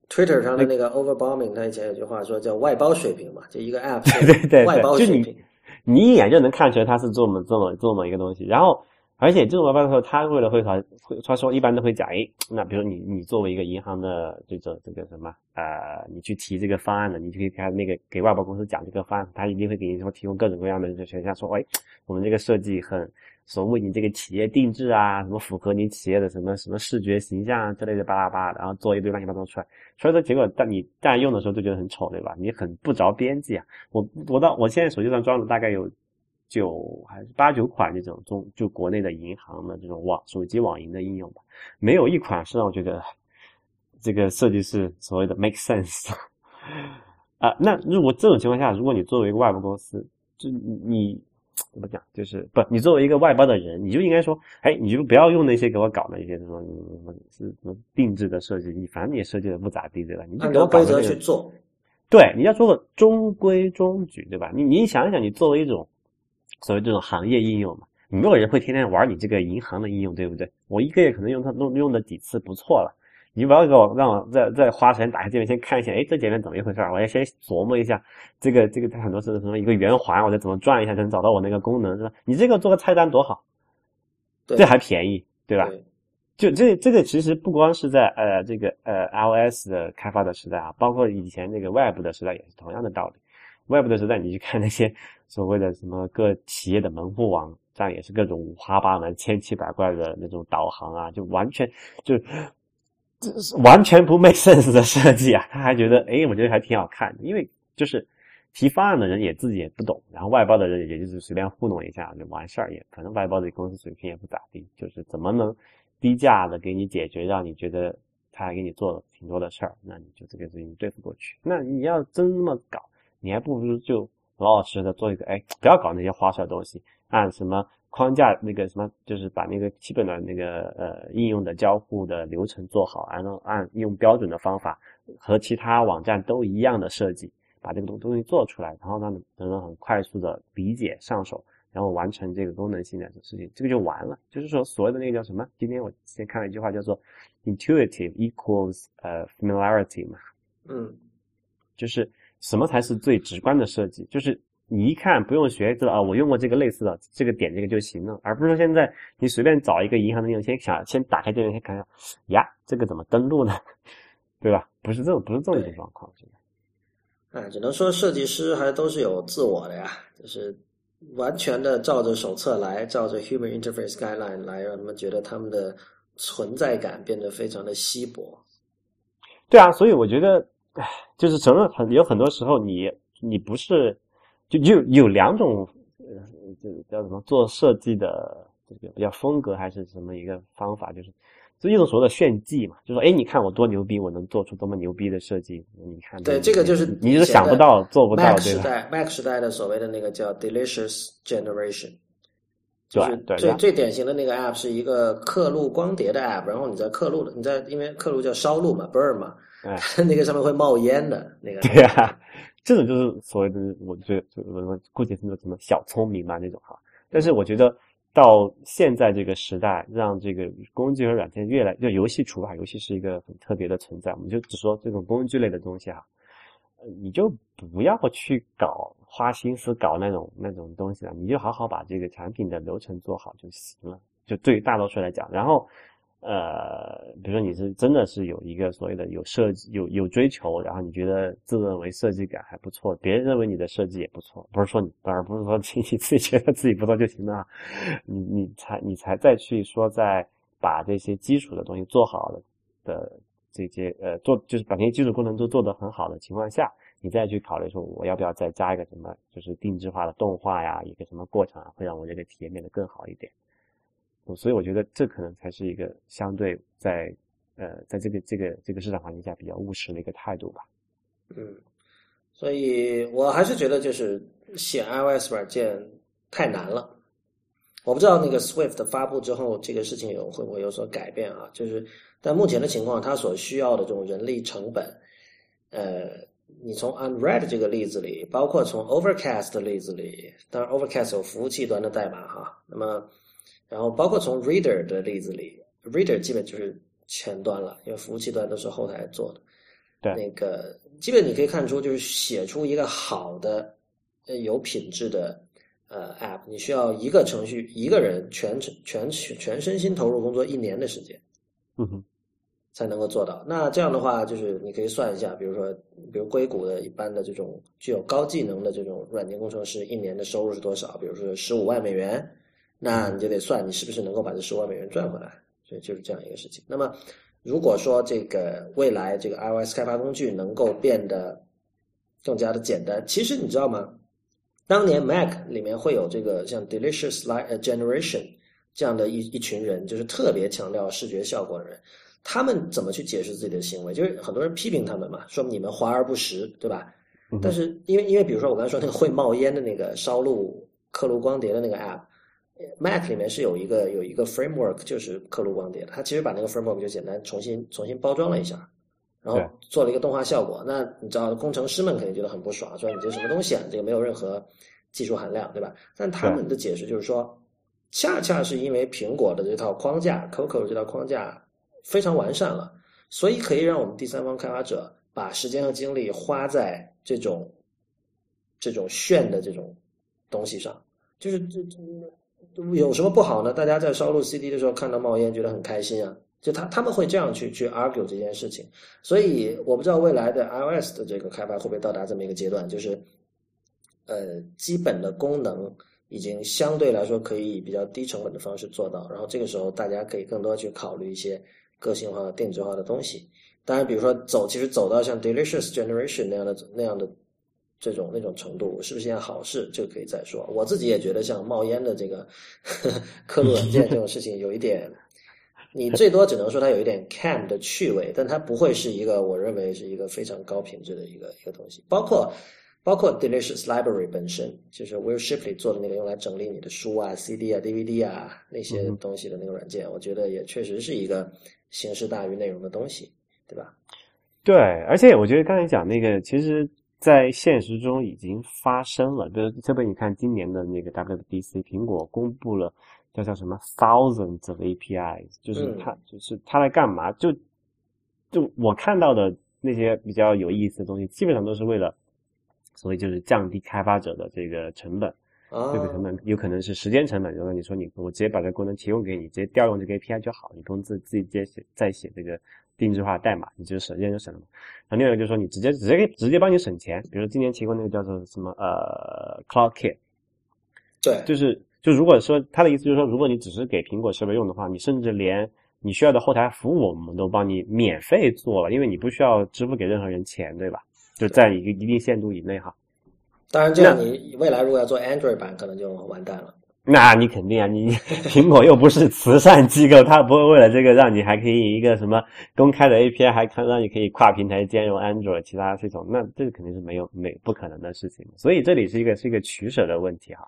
[SPEAKER 1] ，Twitter 上的那个 Overbombing，他以前有句话说叫外包水平嘛，就一个 [laughs] App
[SPEAKER 2] 对对
[SPEAKER 1] 外包水平，
[SPEAKER 2] 你一眼就能看出来它是这么这么这么一个东西。然后而且这种外包的时候，他为了会他会他说一般都会讲，哎，那比如你你作为一个银行的这种这个什么呃，你去提这个方案的，你就可以给他那个给外包公司讲这个方案，他一定会给你说提供各种各样的选项，说，哎，我们这个设计很说为你这个企业定制啊，什么符合你企业的什么什么视觉形象啊之类的巴拉巴拉，然后做一堆乱七八糟出来，所以说结果但你但用的时候就觉得很丑，对吧？你很不着边际啊。我我到我现在手机上装的大概有。九还是八九款这种中就国内的银行的这种网手机网银的应用吧，没有一款是让我觉得这个设计是所谓的 make sense [laughs] 啊。那如果这种情况下，如果你作为一个外包公司，就你怎么讲，就是不你作为一个外包的人，你就应该说，哎，你就不要用那些给我搞那些什么什么是什么定制的设计，你反正你也设计的不咋地，对吧？你就给我
[SPEAKER 1] 规则去做，
[SPEAKER 2] 对，你要做个中规中矩，对吧？你你想一想，你作为一种。所谓这种行业应用嘛，没有人会天天玩你这个银行的应用，对不对？我一个月可能用它用用的几次不错了，你不要给我让我再再花时间打开界面先看一下，哎，这界面怎么一回事？我要先琢磨一下，这个这个它很多是什么一个圆环，我再怎么转一下才能找到我那个功能，是吧？你这个做个菜单多好，这还便宜，对吧？就这这个其实不光是在呃这个呃 iOS 的开发的时代啊，包括以前那个 Web 的时代也是同样的道理。Web 的时代，你去看那些所谓的什么各企业的门户网站，也是各种五花八门、千奇百怪的那种导航啊，就完全就这是完全不 make sense 的设计啊！他 [laughs] 还觉得，哎，我觉得还挺好看的，因为就是提方案的人也自己也不懂，然后外包的人也就是随便糊弄一下就完事儿，也可能外包的公司水平也不咋地，就是怎么能低价的给你解决，让你觉得他还给你做了挺多的事儿，那你就这个事情对付过去。那你要真这么搞。你还不如就老老实实的做一个，哎，不要搞那些花哨的东西，按什么框架那个什么，就是把那个基本的那个呃应用的交互的流程做好，然后按用标准的方法和其他网站都一样的设计，把这个东东西做出来，然后让能够很快速的理解上手，然后完成这个功能性的事情，这个就完了。就是说所谓的那个叫什么？今天我先看了一句话叫做 intuitive equals 呃 familiarity 嘛，
[SPEAKER 1] 嗯，
[SPEAKER 2] 就是。什么才是最直观的设计？就是你一看不用学，知道啊，我用过这个类似的这个点这个就行了，而不是说现在你随便找一个银行的应用，先想先打开界面先看看，呀，这个怎么登录呢？[laughs] 对吧？不是这种，不是这种状况。现
[SPEAKER 1] 在，哎，只能说设计师还都是有自我的呀，就是完全的照着手册来，照着 Human Interface Guideline 来，让他们觉得他们的存在感变得非常的稀薄。
[SPEAKER 2] 对啊，所以我觉得。唉，就是承认很有很多时候，你你不是就就有两种，呃，这叫什么做设计的这个比较风格还是什么一个方法，就是就一种所谓的炫技嘛，就说哎，你看我多牛逼，我能做出多么牛逼的设计，你看
[SPEAKER 1] 对这个就是
[SPEAKER 2] 你是想不到做不到
[SPEAKER 1] ，Mac 时代 Mac 时代的所谓的那个叫 Delicious Generation，
[SPEAKER 2] 就是
[SPEAKER 1] 最最典型的那个 App 是一个刻录光碟的 App，然后你在刻录的你在因为刻录叫烧录嘛，burn 嘛。
[SPEAKER 2] 哎，[laughs]
[SPEAKER 1] 那个上面会冒烟的那个。[laughs]
[SPEAKER 2] 对啊，这种就是所谓的，我觉得就我们估计是那种什么小聪明嘛那种哈。但是我觉得到现在这个时代，让这个工具和软件越来，就游戏除外，游戏是一个很特别的存在。我们就只说这种工具类的东西哈，你就不要去搞花心思搞那种那种东西了，你就好好把这个产品的流程做好就行了。就对于大多数来讲，然后。呃，比如说你是真的是有一个所谓的有设计有有追求，然后你觉得自认为设计感还不错，别人认为你的设计也不错，不是说你，当然不是说你 [laughs] 自己觉得自己不错就行了，你你才你才再去说在把这些基础的东西做好了的这些呃做就是把那些基础功能都做得很好的情况下，你再去考虑说我要不要再加一个什么就是定制化的动画呀，一个什么过程啊，会让我这个体验变得更好一点。所以我觉得这可能才是一个相对在呃在这个这个这个市场环境下比较务实的一个态度吧。
[SPEAKER 1] 嗯，所以我还是觉得就是写 iOS 软件太难了。我不知道那个 Swift 发布之后这个事情有会不会有所改变啊？就是但目前的情况，它所需要的这种人力成本，呃，你从 Unread 这个例子里，包括从 Overcast 的例子里，当然 Overcast 有服务器端的代码哈，那么。然后包括从 Reader 的例子里，Reader 基本就是前端了，因为服务器端都是后台做的。
[SPEAKER 2] 对，
[SPEAKER 1] 那个基本你可以看出，就是写出一个好的、呃有品质的呃 App，你需要一个程序一个人全全全全身心投入工作一年的时间，
[SPEAKER 2] 嗯哼，
[SPEAKER 1] 才能够做到。那这样的话，就是你可以算一下，比如说，比如硅谷的一般的这种具有高技能的这种软件工程师，一年的收入是多少？比如说十五万美元，那你就得算你是不是能够把这十五万美元赚回来。所以就是这样一个事情。那么，如果说这个未来这个 iOS 开发工具能够变得更加的简单，其实你知道吗？当年 Mac 里面会有这个像 Delicious Light Generation 这样的一一群人，就是特别强调视觉效果的人。他们怎么去解释自己的行为？就是很多人批评他们嘛，说你们华而不实，对吧？但是因为因为比如说我刚才说那个会冒烟的那个烧录刻录光碟的那个 App，Mac 里面是有一个有一个 framework，就是刻录光碟的。他其实把那个 framework 就简单重新重新包装了一下，然后做了一个动画效果。那你知道工程师们肯定觉得很不爽，说你这什么东西啊？这个没有任何技术含量，对吧？但他们的解释就是说，恰恰是因为苹果的这套框架，Coco 这套框架。非常完善了，所以可以让我们第三方开发者把时间和精力花在这种这种炫的这种东西上。就是这这有什么不好呢？大家在烧录 CD 的时候看到冒烟，觉得很开心啊。就他他们会这样去去 argue 这件事情。所以我不知道未来的 iOS 的这个开发会不会到达这么一个阶段，就是呃基本的功能已经相对来说可以以比较低成本的方式做到，然后这个时候大家可以更多去考虑一些。个性化、定制化的东西，当然，比如说走，其实走到像 Delicious Generation 那样的那样的这种那种程度，是不是件好事，就可以再说。我自己也觉得，像冒烟的这个刻录软件这种事情，有一点，你最多只能说它有一点 Cam 的趣味，但它不会是一个我认为是一个非常高品质的一个一个东西，包括。包括 Delicious Library 本身，就是 Will Shipley 做的那个用来整理你的书啊、CD 啊、DVD 啊那些东西的那个软件，我觉得也确实是一个形式大于内容的东西，对吧？
[SPEAKER 2] 对，而且我觉得刚才讲那个，其实，在现实中已经发生了。比如，特别你看今年的那个 WWDC，苹果公布了叫叫什么 thousands of APIs，就是它就是它来干嘛？就就我看到的那些比较有意思的东西，基本上都是为了。所以就是降低开发者的这个成本，这个成本有可能是时间成本。就是你说你我直接把这个功能提供给你，直接调用这个 API 就好，你不用自自己接写再写这个定制化代码，你就省时间就省了嘛。然后另外一个就是说你直接直接给直接帮你省钱，比如今年提供那个叫做什么呃 Cloud Kit，
[SPEAKER 1] 对，
[SPEAKER 2] 就是就如果说他的意思就是说，如果你只是给苹果设备用的话，你甚至连你需要的后台服务我们都帮你免费做了，因为你不需要支付给任何人钱，对吧？就在一个一定限度以内哈。
[SPEAKER 1] 当然，这样你未来如果要做 Android 版，可能就完蛋了。
[SPEAKER 2] 那你肯定啊，你 [laughs] 苹果又不是慈善机构，它不会为了这个让你还可以一个什么公开的 API，还看让你可以跨平台兼容 Android 其他系统，那这个肯定是没有没不可能的事情。所以这里是一个是一个取舍的问题哈。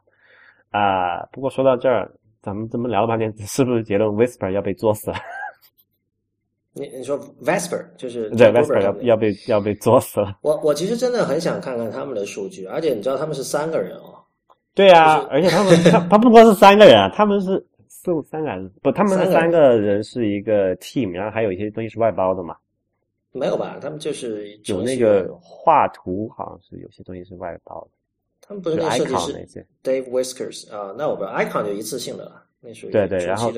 [SPEAKER 2] 啊，不过说到这儿，咱们这么聊了半天，是不是结论 Whisper 要被作死了？
[SPEAKER 1] 你你说 Vesper 就是
[SPEAKER 2] 对 Vesper 要要被要被作死了。
[SPEAKER 1] 我我其实真的很想看看他们的数据，而且你知道他们是三个人哦。
[SPEAKER 2] 对啊，而且他们 [laughs] 他他不光是三个人啊，他们是四五三个人不，他们三个人是一个 team，然后还有一些东西是外包的嘛。
[SPEAKER 1] 没有吧？他们就是
[SPEAKER 2] 有那个画图，好像是有些东西是外包的。
[SPEAKER 1] 他们不是那设计师 Dave Whiskers 啊？那我不知道，Icon 就一次性的了。
[SPEAKER 2] 那属于对对，然后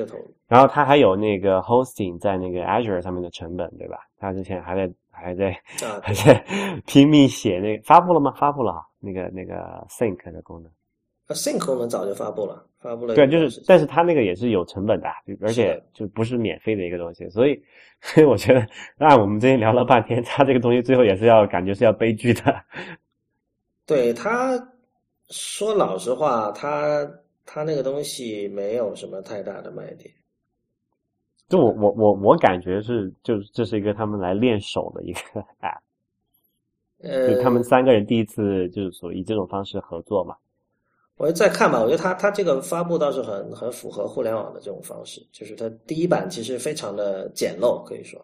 [SPEAKER 2] 然后他还有那个 hosting 在那个 Azure 上面的成本，对吧？他之前还在还在还在 [laughs] 拼命写那个发布了吗？发布了那个那个 Sync 的功能。
[SPEAKER 1] Sync 功能早就发布了，发布了。
[SPEAKER 2] 对，就是，但是他那个也是有成本的，而且就不是免费的一个东西，所以所以我觉得，那我们之前聊了半天，他这个东西最后也是要感觉是要悲剧的。
[SPEAKER 1] 对他说老实话，他。他那个东西没有什么太大的卖点，
[SPEAKER 2] 就我我我我感觉是，就是这是一个他们来练手的一个 app，[laughs]
[SPEAKER 1] 呃，
[SPEAKER 2] 就他们三个人第一次就是说以这种方式合作嘛。
[SPEAKER 1] 我再看吧，我觉得它它这个发布倒是很很符合互联网的这种方式，就是它第一版其实非常的简陋，可以说，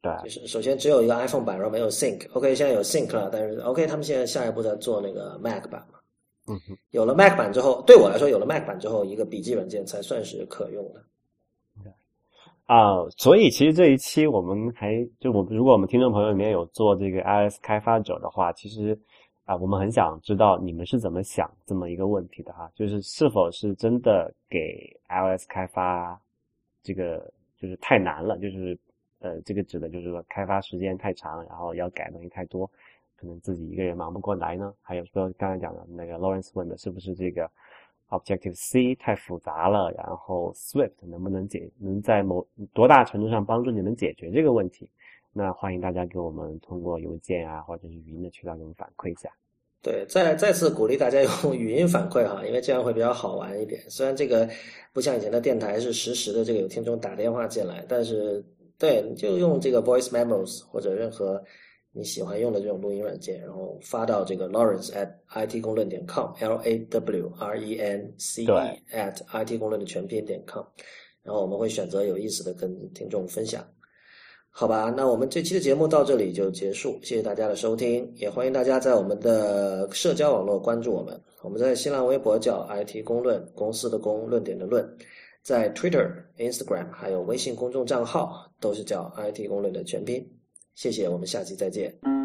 [SPEAKER 2] 对，
[SPEAKER 1] 就是首先只有一个 iPhone 版，然后没有 Sync，OK，现在有 Sync 了，但是 OK，他们现在下一步在做那个 Mac 版嘛。
[SPEAKER 2] 嗯哼，
[SPEAKER 1] 有了 Mac 版之后，对我来说，有了 Mac 版之后，一个笔记软件才算是可用的。
[SPEAKER 2] 啊，所以其实这一期我们还就我们，如果我们听众朋友里面有做这个 iOS 开发者的话，其实啊，我们很想知道你们是怎么想这么一个问题的哈，就是是否是真的给 iOS 开发这个就是太难了，就是呃，这个指的就是说开发时间太长，然后要改东西太多，可能自己一个人忙不过来呢？还有说刚才讲的那个 Lawrence 问的是不是这个 Objective C 太复杂了？然后 Swift 能不能解能在某多大程度上帮助你们解决这个问题？那欢迎大家给我们通过邮件啊，或者是语音的渠道给我们反馈一下。
[SPEAKER 1] 对，再再次鼓励大家用 [laughs] 语音反馈哈，因为这样会比较好玩一点。虽然这个不像以前的电台是实时的，这个有听众打电话进来，但是对，你就用这个 voice memos 或者任何你喜欢用的这种录音软件，然后发到这个 Lawrence at it 公论点 com，L A W R E N C E at it 公论的全拼点 com，然后我们会选择有意思的跟听众分享。好吧，那我们这期的节目到这里就结束，谢谢大家的收听，也欢迎大家在我们的社交网络关注我们。我们在新浪微博叫 IT 公论，公司的公，论点的论，在 Twitter、Instagram 还有微信公众账号都是叫 IT 公论的全拼。谢谢，我们下期再见。